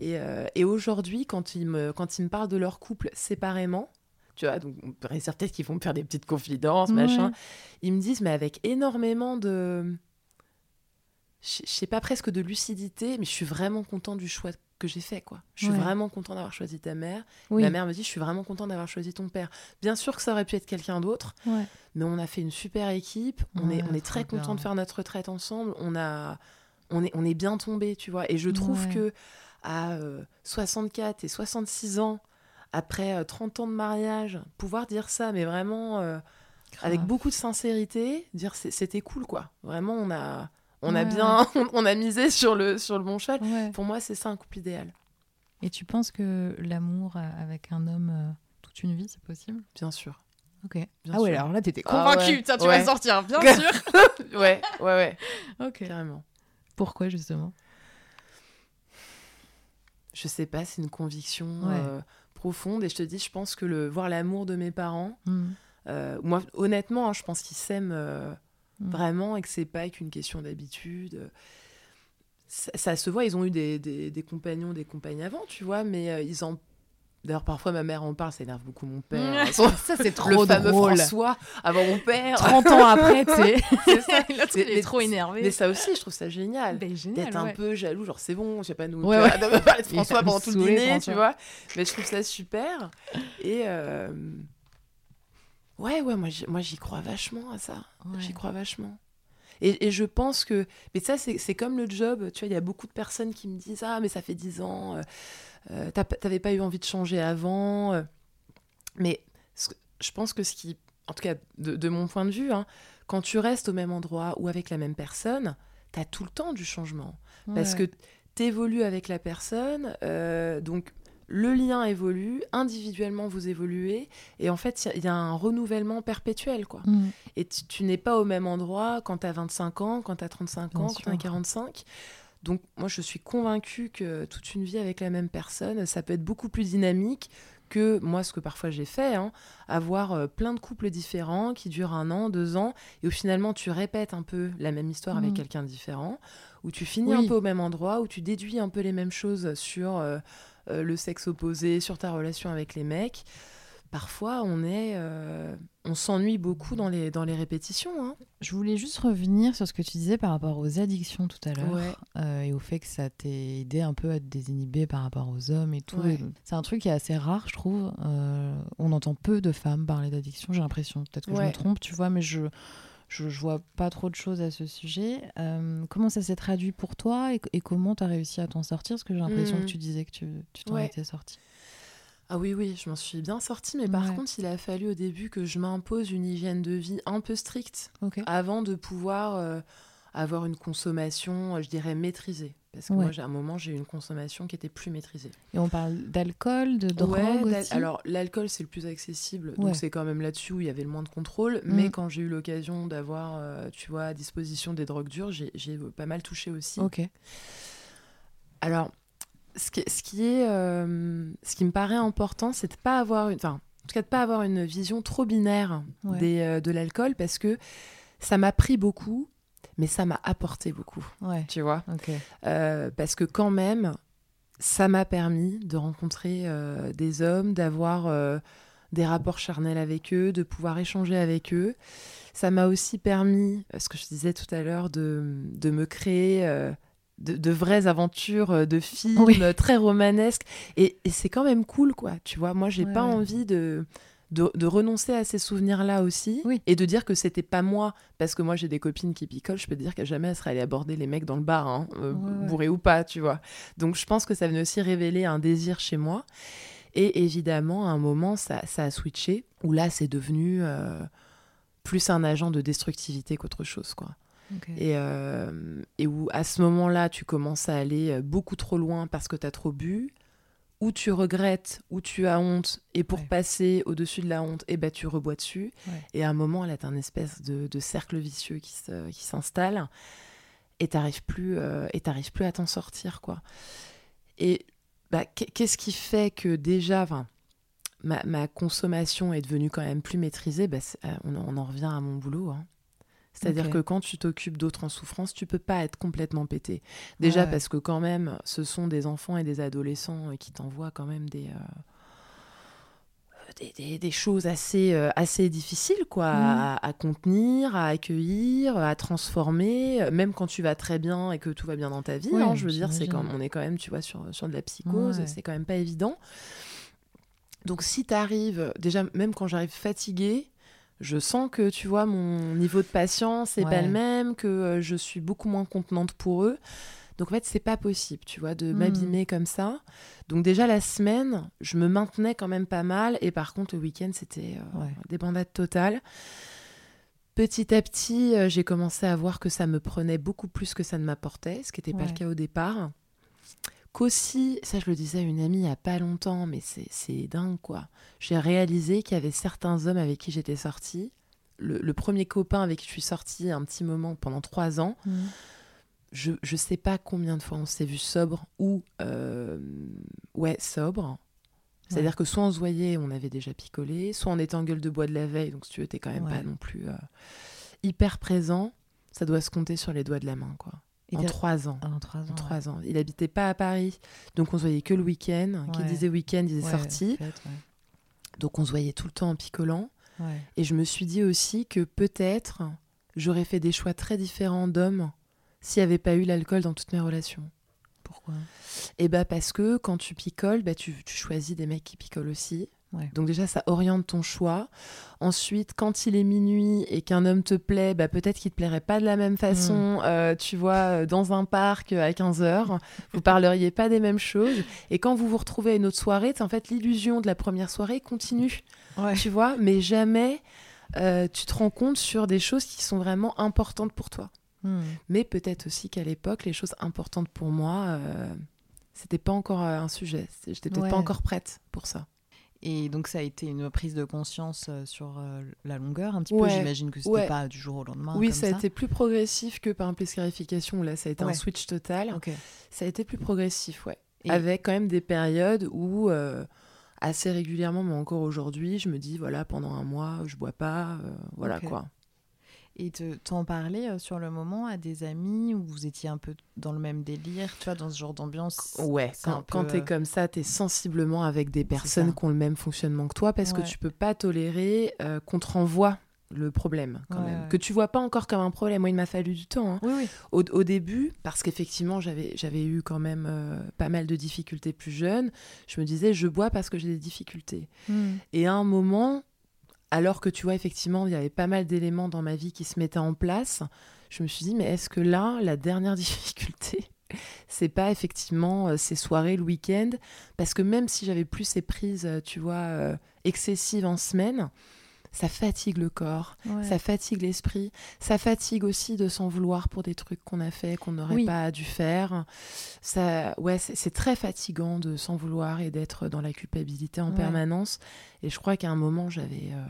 Speaker 2: Et, euh, et aujourd'hui, quand ils me quand ils me parlent de leur couple séparément, tu vois, donc peut-être qu'ils vont me faire des petites confidences, machin. Ils me disent, mais avec énormément de, je sais pas presque de lucidité, mais je suis vraiment content du choix que j'ai fait, quoi. Je suis
Speaker 1: Ouais.
Speaker 2: vraiment content d'avoir choisi ta mère.
Speaker 1: Oui.
Speaker 2: Ma mère me dit, je suis vraiment content d'avoir choisi ton père. Bien sûr que ça aurait pu être quelqu'un d'autre,
Speaker 1: Ouais.
Speaker 2: mais on a fait une super équipe. On est, on est très content de faire notre retraite ensemble. On a, on est, on est bien tombé, tu vois. Et je trouve
Speaker 1: Ouais.
Speaker 2: que à euh, 64 et 66 ans, après euh, 30 ans de mariage, pouvoir dire ça, mais vraiment euh, avec beaucoup de sincérité, dire c'était cool, quoi. Vraiment, on a, on a
Speaker 1: Ouais,
Speaker 2: bien, on a misé sur le, sur le bon cheval.
Speaker 1: Ouais.
Speaker 2: Pour moi, c'est ça un couple idéal,
Speaker 1: Et tu penses que l'amour euh, avec un homme euh, toute une vie, c'est possible?
Speaker 2: Bien sûr.
Speaker 1: Ok.
Speaker 2: Bien
Speaker 1: ah ouais,
Speaker 2: sûr.
Speaker 1: alors là, t'étais
Speaker 2: Ah
Speaker 1: convaincue.
Speaker 2: ouais.
Speaker 1: Tiens, tu
Speaker 2: Ouais.
Speaker 1: vas sortir, bien sûr.
Speaker 2: Ouais, ouais, ouais,
Speaker 1: ok.
Speaker 2: carrément.
Speaker 1: Pourquoi justement?
Speaker 2: Je sais pas, c'est une conviction
Speaker 1: Ouais.
Speaker 2: euh, profonde. Et je te dis, je pense que le voir l'amour de mes parents,
Speaker 1: Hmm.
Speaker 2: euh, moi, honnêtement, hein, je pense qu'ils s'aiment euh,
Speaker 1: Mm.
Speaker 2: vraiment et que c'est pas qu'une question d'habitude. Ça, ça se voit, ils ont eu des, des- des compagnons, des compagnes avant, tu vois, mais ils en. D'ailleurs, parfois, ma mère en parle, ça énerve beaucoup mon père.
Speaker 1: Ça, c'est
Speaker 2: le
Speaker 1: trop
Speaker 2: fameux
Speaker 1: drôle.
Speaker 2: François avant mon père.
Speaker 1: 30 ans après, tu sais.
Speaker 2: C'est ça.
Speaker 1: Il est trop énervé.
Speaker 2: Mais ça aussi, je trouve ça génial.
Speaker 1: Ben, génial,
Speaker 2: D'être un peu jaloux, genre c'est bon, je sais pas nous,
Speaker 1: Ouais,
Speaker 2: tu
Speaker 1: ouais.
Speaker 2: vois, de parler François pendant tout le dîner,
Speaker 1: François.
Speaker 2: tu vois. Mais je trouve ça super. Et euh, ouais, ouais, moi j'y, crois vachement à ça. J'y crois vachement. Et, et je pense que. Mais ça, c'est, c'est comme le job. Tu vois, il y a beaucoup de personnes qui me disent Ah, mais ça fait 10 ans, euh, euh, t'avais pas eu envie de changer avant. euh. Mais ce je pense que ce qui. En tout cas, de, de mon point de vue, hein, quand tu restes au même endroit ou avec la même personne, t'as tout le temps du changement. Parce que t'évolues avec la personne, euh, donc le lien évolue, individuellement vous évoluez, et en fait, il y a- il y, a un renouvellement perpétuel, quoi.
Speaker 1: Hmm.
Speaker 2: Et tu, tu n'es pas au même endroit quand tu as 25 ans, quand tu as 35
Speaker 1: Bien
Speaker 2: ans, quand tu as
Speaker 1: sûr.
Speaker 2: 45. Donc moi, je suis convaincue que toute une vie avec la même personne, ça peut être beaucoup plus dynamique que moi, ce que parfois j'ai fait, hein, avoir euh, plein de couples différents qui durent un an, deux ans, et où finalement tu répètes un peu la même histoire avec
Speaker 1: Mhm.
Speaker 2: quelqu'un différent, où tu finis
Speaker 1: Oui.
Speaker 2: un peu au même endroit, où tu déduis un peu les mêmes choses sur euh, euh, le sexe opposé, sur ta relation avec les mecs. Parfois, on est, euh, on s'ennuie beaucoup dans les dans les répétitions. hein.
Speaker 1: Je voulais juste revenir sur ce que tu disais par rapport aux addictions tout à l'heure
Speaker 2: Ouais.
Speaker 1: euh, et au fait que ça t'ait aidé un peu à te désinhiber par rapport aux hommes et tout.
Speaker 2: Ouais.
Speaker 1: C'est un truc qui est assez rare, je trouve. Euh, on entend peu de femmes parler d'addiction, j'ai l'impression. Peut-être que je me trompe, tu vois, mais je, je, je vois pas trop de choses à ce sujet. Euh, comment ça s'est traduit pour toi et, et comment tu as réussi à t'en sortir? Parce que j'ai l'impression que tu disais que tu tu t'en
Speaker 2: Ouais.
Speaker 1: étais sortie.
Speaker 2: Ah oui, oui, je m'en suis bien sortie, mais par
Speaker 1: Ouais.
Speaker 2: contre, il a fallu au début que je m'impose une hygiène de vie un peu stricte avant de pouvoir euh, avoir une consommation, euh, je dirais, maîtrisée. Parce que
Speaker 1: Ouais.
Speaker 2: moi, j'ai- à un moment, j'ai eu une consommation qui était plus maîtrisée.
Speaker 1: Et on parle d'alcool, de drogue
Speaker 2: Ouais,
Speaker 1: aussi?
Speaker 2: alors l'alcool c'est le plus accessible, donc c'est quand même là-dessus où il y avait le moins de contrôle.
Speaker 1: Mm.
Speaker 2: Mais quand j'ai eu l'occasion d'avoir, euh, tu vois, à disposition des drogues dures, j'ai j'ai pas mal touché aussi.
Speaker 1: Ok.
Speaker 2: Alors, ce qui, ce qui est, euh, ce qui me paraît important, c'est de pas avoir une, enfin, en tout cas de pas avoir une vision trop binaire
Speaker 1: Ouais.
Speaker 2: des, euh, de l'alcool parce que ça m'a pris beaucoup, mais ça m'a apporté beaucoup,
Speaker 1: Ouais.
Speaker 2: tu vois. Euh, parce que quand même, ça m'a permis de rencontrer des hommes, d'avoir des rapports charnels avec eux, de pouvoir échanger avec eux. Ça m'a aussi permis, ce que je disais tout à l'heure, de, de me créer de, de vraies aventures euh, de films
Speaker 1: Oui.
Speaker 2: euh, très romanesques. Et, et c'est quand même cool, quoi. Tu vois, moi, j'ai
Speaker 1: Ouais,
Speaker 2: pas
Speaker 1: ouais.
Speaker 2: envie de, de, de renoncer à ces souvenirs-là aussi.
Speaker 1: Oui.
Speaker 2: Et de dire que c'était pas moi. Parce que moi, j'ai des copines qui picolent. Je peux te dire qu'à jamais elles seraient allées aborder les mecs dans le bar, hein, euh,
Speaker 1: Ouais, ouais.
Speaker 2: bourrés ou pas, tu vois. Donc, je pense que ça venait aussi révéler un désir chez moi. Et évidemment, à un moment, ça, ça a switché. Où là, c'est devenu euh, plus un agent de destructivité qu'autre chose, quoi. Et, euh, et où à ce moment-là, tu commences à aller euh, beaucoup trop loin parce que tu as trop bu, ou tu regrettes, ou tu as honte, et pour
Speaker 1: Ouais.
Speaker 2: passer au-dessus de la honte, eh ben, tu rebois dessus.
Speaker 1: Ouais.
Speaker 2: Et à un moment, là, tu as un espèce de, de cercle vicieux qui s'installe, et tu n'arrives plus, euh, et plus à t'en sortir. quoi. Et bah, qu'est- qu'est-ce qui fait que déjà, ma, ma consommation est devenue quand même plus maîtrisée? Bah, euh, on, en- on en revient à mon boulot. hein. C'est-à-dire que quand tu t'occupes d'autres en souffrance, tu peux pas être complètement pété. Déjà
Speaker 1: Ouais.
Speaker 2: parce que quand même, ce sont des enfants et des adolescents euh, qui t'envoient quand même des, euh, des, des- des choses assez, euh, assez difficiles quoi, à, à contenir, à accueillir, à transformer. Même quand tu vas très bien et que tout va bien dans ta vie,
Speaker 1: Ouais,
Speaker 2: hein, je veux dire, c'est quand on est quand même, tu vois, sur, sur de la psychose,
Speaker 1: Ouais.
Speaker 2: c'est quand même pas évident. Donc si tu arrives, déjà même quand j'arrive fatiguée, je sens que tu vois mon niveau de patience n'est pas
Speaker 1: Ouais.
Speaker 2: le même, que euh, je suis beaucoup moins contenante pour eux. Donc en fait, c'est pas possible, tu vois, de
Speaker 1: Mm.
Speaker 2: m'abîmer comme ça. Donc déjà la semaine, je me maintenais quand même pas mal et par contre le week-end, c'était euh,
Speaker 1: Ouais.
Speaker 2: des bandades totales. Petit à petit, euh, j'ai commencé à voir que ça me prenait beaucoup plus que ça ne m'apportait, ce qui n'était pas le cas au départ. Qu'aussi, ça je le disais à une amie il y a pas longtemps, mais c'est- c'est dingue quoi. J'ai réalisé qu'il y avait certains hommes avec qui j'étais sortie. Le, le premier copain avec qui je suis sortie un petit moment pendant trois ans,
Speaker 1: Mhm.
Speaker 2: je, je sais pas combien de fois on s'est vu sobre ou euh, ouais sobre. C'est-à-dire que soit on se voyait, on avait déjà picolé, soit on était en gueule de bois de la veille, donc si tu veux, t'es quand même
Speaker 1: Ouais.
Speaker 2: pas non plus euh, hyper présent. Ça doit se compter sur les doigts de la main, quoi.
Speaker 1: Et
Speaker 2: en trois ans.
Speaker 1: Ah, en trois ans.
Speaker 2: En trois ans. Il habitait pas à Paris, donc on se voyait que le week-end. Qui disait week-end disait sortie.
Speaker 1: fête, ouais.
Speaker 2: Donc on se voyait tout le temps en picolant. Et je me suis dit aussi que peut-être j'aurais fait des choix très différents d'hommes s'il n'y avait pas eu l'alcool dans toutes mes relations.
Speaker 1: Pourquoi?
Speaker 2: Et bah parce que quand tu picoles, bah tu, tu choisis des mecs qui picolent aussi.
Speaker 1: Ouais.
Speaker 2: Donc déjà, ça oriente ton choix. Ensuite, quand il est minuit et qu'un homme te plaît, bah peut-être qu'il te plairait pas de la même façon,
Speaker 1: Mm.
Speaker 2: euh, tu vois, euh, dans un parc euh, à 15h. vous parleriez pas des mêmes choses. Et quand vous vous retrouvez à une autre soirée, c'est en fait l'illusion de la première soirée continue,
Speaker 1: Ouais.
Speaker 2: tu vois, mais jamais euh, tu te rends compte sur des choses qui sont vraiment importantes pour toi.
Speaker 1: Mhm.
Speaker 2: Mais peut-être aussi qu'à l'époque, les choses importantes pour moi, euh, c'était pas encore un sujet. J'étais peut-être
Speaker 1: Ouais.
Speaker 2: pas encore prête pour ça.
Speaker 1: Et donc ça a été une prise de conscience euh, sur euh, la longueur un petit peu. J'imagine que c'était
Speaker 2: ouais.
Speaker 1: pas du jour au lendemain.
Speaker 2: oui,
Speaker 1: comme
Speaker 2: ça a été plus progressif que par exemple les scarifications, où là, ça a été
Speaker 1: Ouais.
Speaker 2: un switch total. Ça a été plus progressif, ouais.
Speaker 1: Et-
Speaker 2: Avec quand même des périodes où, euh, assez régulièrement, mais encore aujourd'hui, je me dis, voilà, pendant un mois, je bois pas, euh, voilà quoi.
Speaker 1: Et te- t'en parlais euh, sur le moment à des amis où vous étiez un peu dans le même délire, tu vois, dans ce genre d'ambiance
Speaker 2: Ouais, quand, quand
Speaker 1: peu,
Speaker 2: t'es
Speaker 1: euh,
Speaker 2: comme ça, t'es sensiblement avec des personnes qui ont le même fonctionnement que toi parce
Speaker 1: Ouais.
Speaker 2: que tu peux pas tolérer euh, qu'on te renvoie le problème quand
Speaker 1: Ouais,
Speaker 2: même.
Speaker 1: ouais.
Speaker 2: Que tu vois pas encore comme un problème. Moi, il m'a fallu du temps. hein.
Speaker 1: Oui, oui.
Speaker 2: Au, au début, parce qu'effectivement, j'avais, j'avais eu quand même euh, pas mal de difficultés plus jeune, je me disais, je bois parce que j'ai des difficultés.
Speaker 1: Mhm.
Speaker 2: Et à un moment, alors que tu vois, effectivement, il y avait pas mal d'éléments dans ma vie qui se mettaient en place, je me suis dit, mais est-ce que là, la dernière difficulté, c'est pas effectivement euh, ces soirées le week-end? Parce que même si j'avais plus ces prises, euh, tu vois, euh, excessives en semaine, ça fatigue le corps,
Speaker 1: Ouais.
Speaker 2: ça fatigue l'esprit, ça fatigue aussi de s'en vouloir pour des trucs qu'on a fait, qu'on n'aurait
Speaker 1: Oui.
Speaker 2: pas dû faire. Ça, ouais, c'est très fatigant de s'en vouloir et d'être dans la culpabilité en
Speaker 1: Ouais.
Speaker 2: permanence. Et je crois qu'à un moment, j'avais, euh,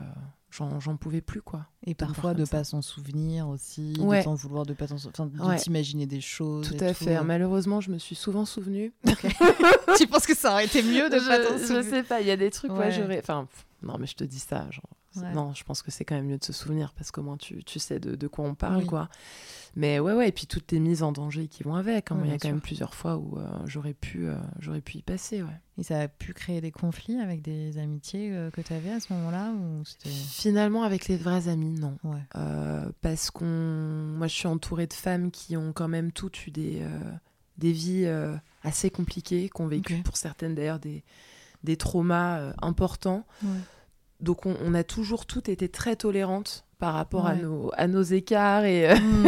Speaker 2: j'en pouvais plus quoi.
Speaker 1: Et parfois de pas s'en souvenir aussi,
Speaker 2: Ouais.
Speaker 1: de t'en vouloir, de pas t'en enfin, de
Speaker 2: Ouais.
Speaker 1: t'imaginer des choses.
Speaker 2: Tout à fait. Malheureusement, je me suis souvent souvenue.
Speaker 1: tu penses que ça aurait été mieux de pas t'en
Speaker 2: je, je
Speaker 1: souvenir?
Speaker 2: sais pas. Il y a des trucs, ouais, j'aurais. Enfin, non, mais je te dis ça. Genre,
Speaker 1: Ouais.
Speaker 2: Non, je pense que c'est quand même mieux de se souvenir parce qu'au moins tu, tu sais de, de quoi on parle,
Speaker 1: Oui.
Speaker 2: quoi. Mais ouais, ouais. Et puis toutes les mises en danger qui vont avec. hein. Il y a quand même plusieurs fois où euh, j'aurais pu, euh, j'aurais pu y passer, ouais.
Speaker 1: Et ça a pu créer des conflits avec des amitiés euh, que tu avais à ce moment-là ou.
Speaker 2: Finalement, avec les vrais amis, non.
Speaker 1: Ouais.
Speaker 2: Parce qu'on moi je suis entourée de femmes qui ont quand même toutes eu des, des vies assez compliquées, qui ont vécu pour certaines d'ailleurs des, des traumas importants. Donc on, on a toujours toutes été très tolérantes par rapport à, nos, à nos écarts et, euh,
Speaker 1: Mm.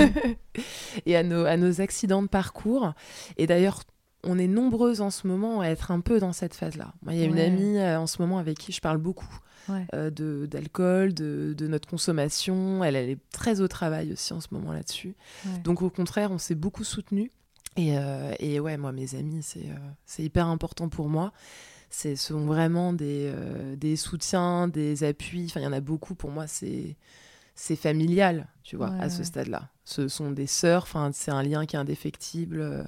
Speaker 2: et à, nos, à nos accidents de parcours. Et d'ailleurs, on est nombreuses en ce moment à être un peu dans cette phase-là. Moi, il y a une amie euh, en ce moment avec qui je parle beaucoup
Speaker 1: Ouais.
Speaker 2: euh, de- d'alcool, de, de notre consommation. Elle, elle est très au travail aussi en ce moment là-dessus.
Speaker 1: Ouais.
Speaker 2: Donc au contraire, on s'est beaucoup soutenus. Et, euh, et ouais, moi, mes amis, c'est c'est hyper important pour moi. Ce sont vraiment des, euh, des soutiens, des appuis. Enfin, il y en a beaucoup. Pour moi, c'est c'est familial, tu vois,
Speaker 1: Ouais,
Speaker 2: à ce
Speaker 1: ouais.
Speaker 2: stade-là. Ce sont des sœurs. Enfin, c'est un lien qui est indéfectible. Euh,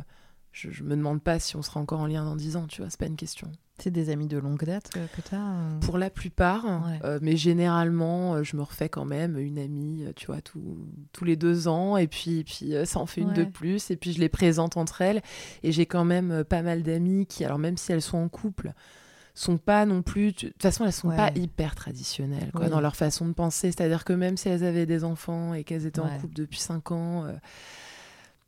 Speaker 2: je, je me demande pas si on sera encore en lien dans 10 ans, tu vois, c'est pas une question.
Speaker 1: C'est des amis de longue date que, que tu as
Speaker 2: Pour la plupart,
Speaker 1: Ouais.
Speaker 2: euh, mais généralement, euh, je me refais quand même une amie, euh, tu vois, tout- tous les deux ans, et puis, puis euh, ça en fait une de plus, et puis je les présente entre elles. Et j'ai quand même euh, pas mal d'amies qui, alors même si elles sont en couple, sont pas non plus. De toute façon, elles sont
Speaker 1: Ouais.
Speaker 2: pas hyper traditionnelles quoi,
Speaker 1: Oui.
Speaker 2: dans leur façon de penser. C'est-à-dire que même si elles avaient des enfants et qu'elles étaient
Speaker 1: Ouais.
Speaker 2: en couple depuis cinq ans, euh,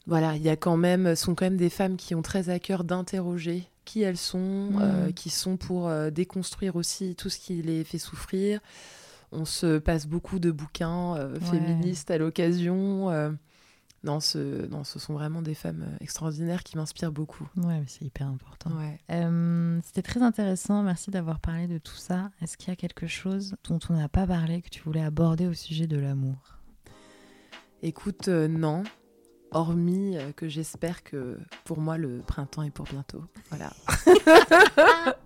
Speaker 2: voilà, il y a quand même, sont quand même des femmes qui ont très à cœur d'interroger qui elles sont, euh, qui sont pour euh, déconstruire aussi tout ce qui les fait souffrir. On se passe beaucoup de bouquins euh,
Speaker 1: Ouais.
Speaker 2: féministes à l'occasion. euh, non, ce, non, ce sont vraiment des femmes euh, extraordinaires qui m'inspirent beaucoup.
Speaker 1: Ouais, mais c'est hyper important.
Speaker 2: Ouais.
Speaker 1: Euh, C'était très intéressant, merci d'avoir parlé de tout ça. Est-ce qu'il y a quelque chose dont on n'a pas parlé que tu voulais aborder au sujet de l'amour?
Speaker 2: Écoute, euh, non. Hormis euh, que j'espère que pour moi le printemps est pour bientôt. Voilà.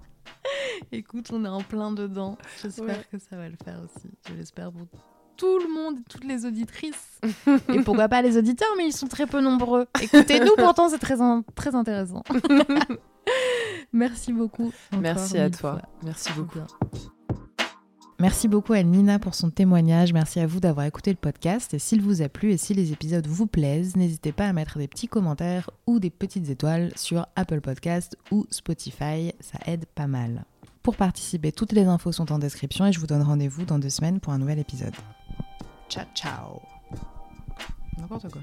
Speaker 1: Écoute, on est en plein dedans. J'espère
Speaker 2: Ouais.
Speaker 1: que ça va le faire aussi. Je l'espère pour tout le monde, toutes les auditrices. Et pourquoi pas les auditeurs, mais ils sont très peu nombreux. Écoutez-nous, pourtant, c'est très, in- très intéressant. Merci beaucoup.
Speaker 2: Merci à toi.
Speaker 1: fois.
Speaker 2: Merci beaucoup.
Speaker 1: Merci beaucoup à Nina pour son témoignage. Merci à vous d'avoir écouté le podcast. Et s'il vous a plu et si les épisodes vous plaisent, n'hésitez pas à mettre des petits commentaires ou des petites étoiles sur Apple Podcast ou Spotify. Ça aide pas mal. Pour participer, toutes les infos sont en description et je vous donne rendez-vous dans deux semaines pour un nouvel épisode. Ciao, ciao. N'importe quoi.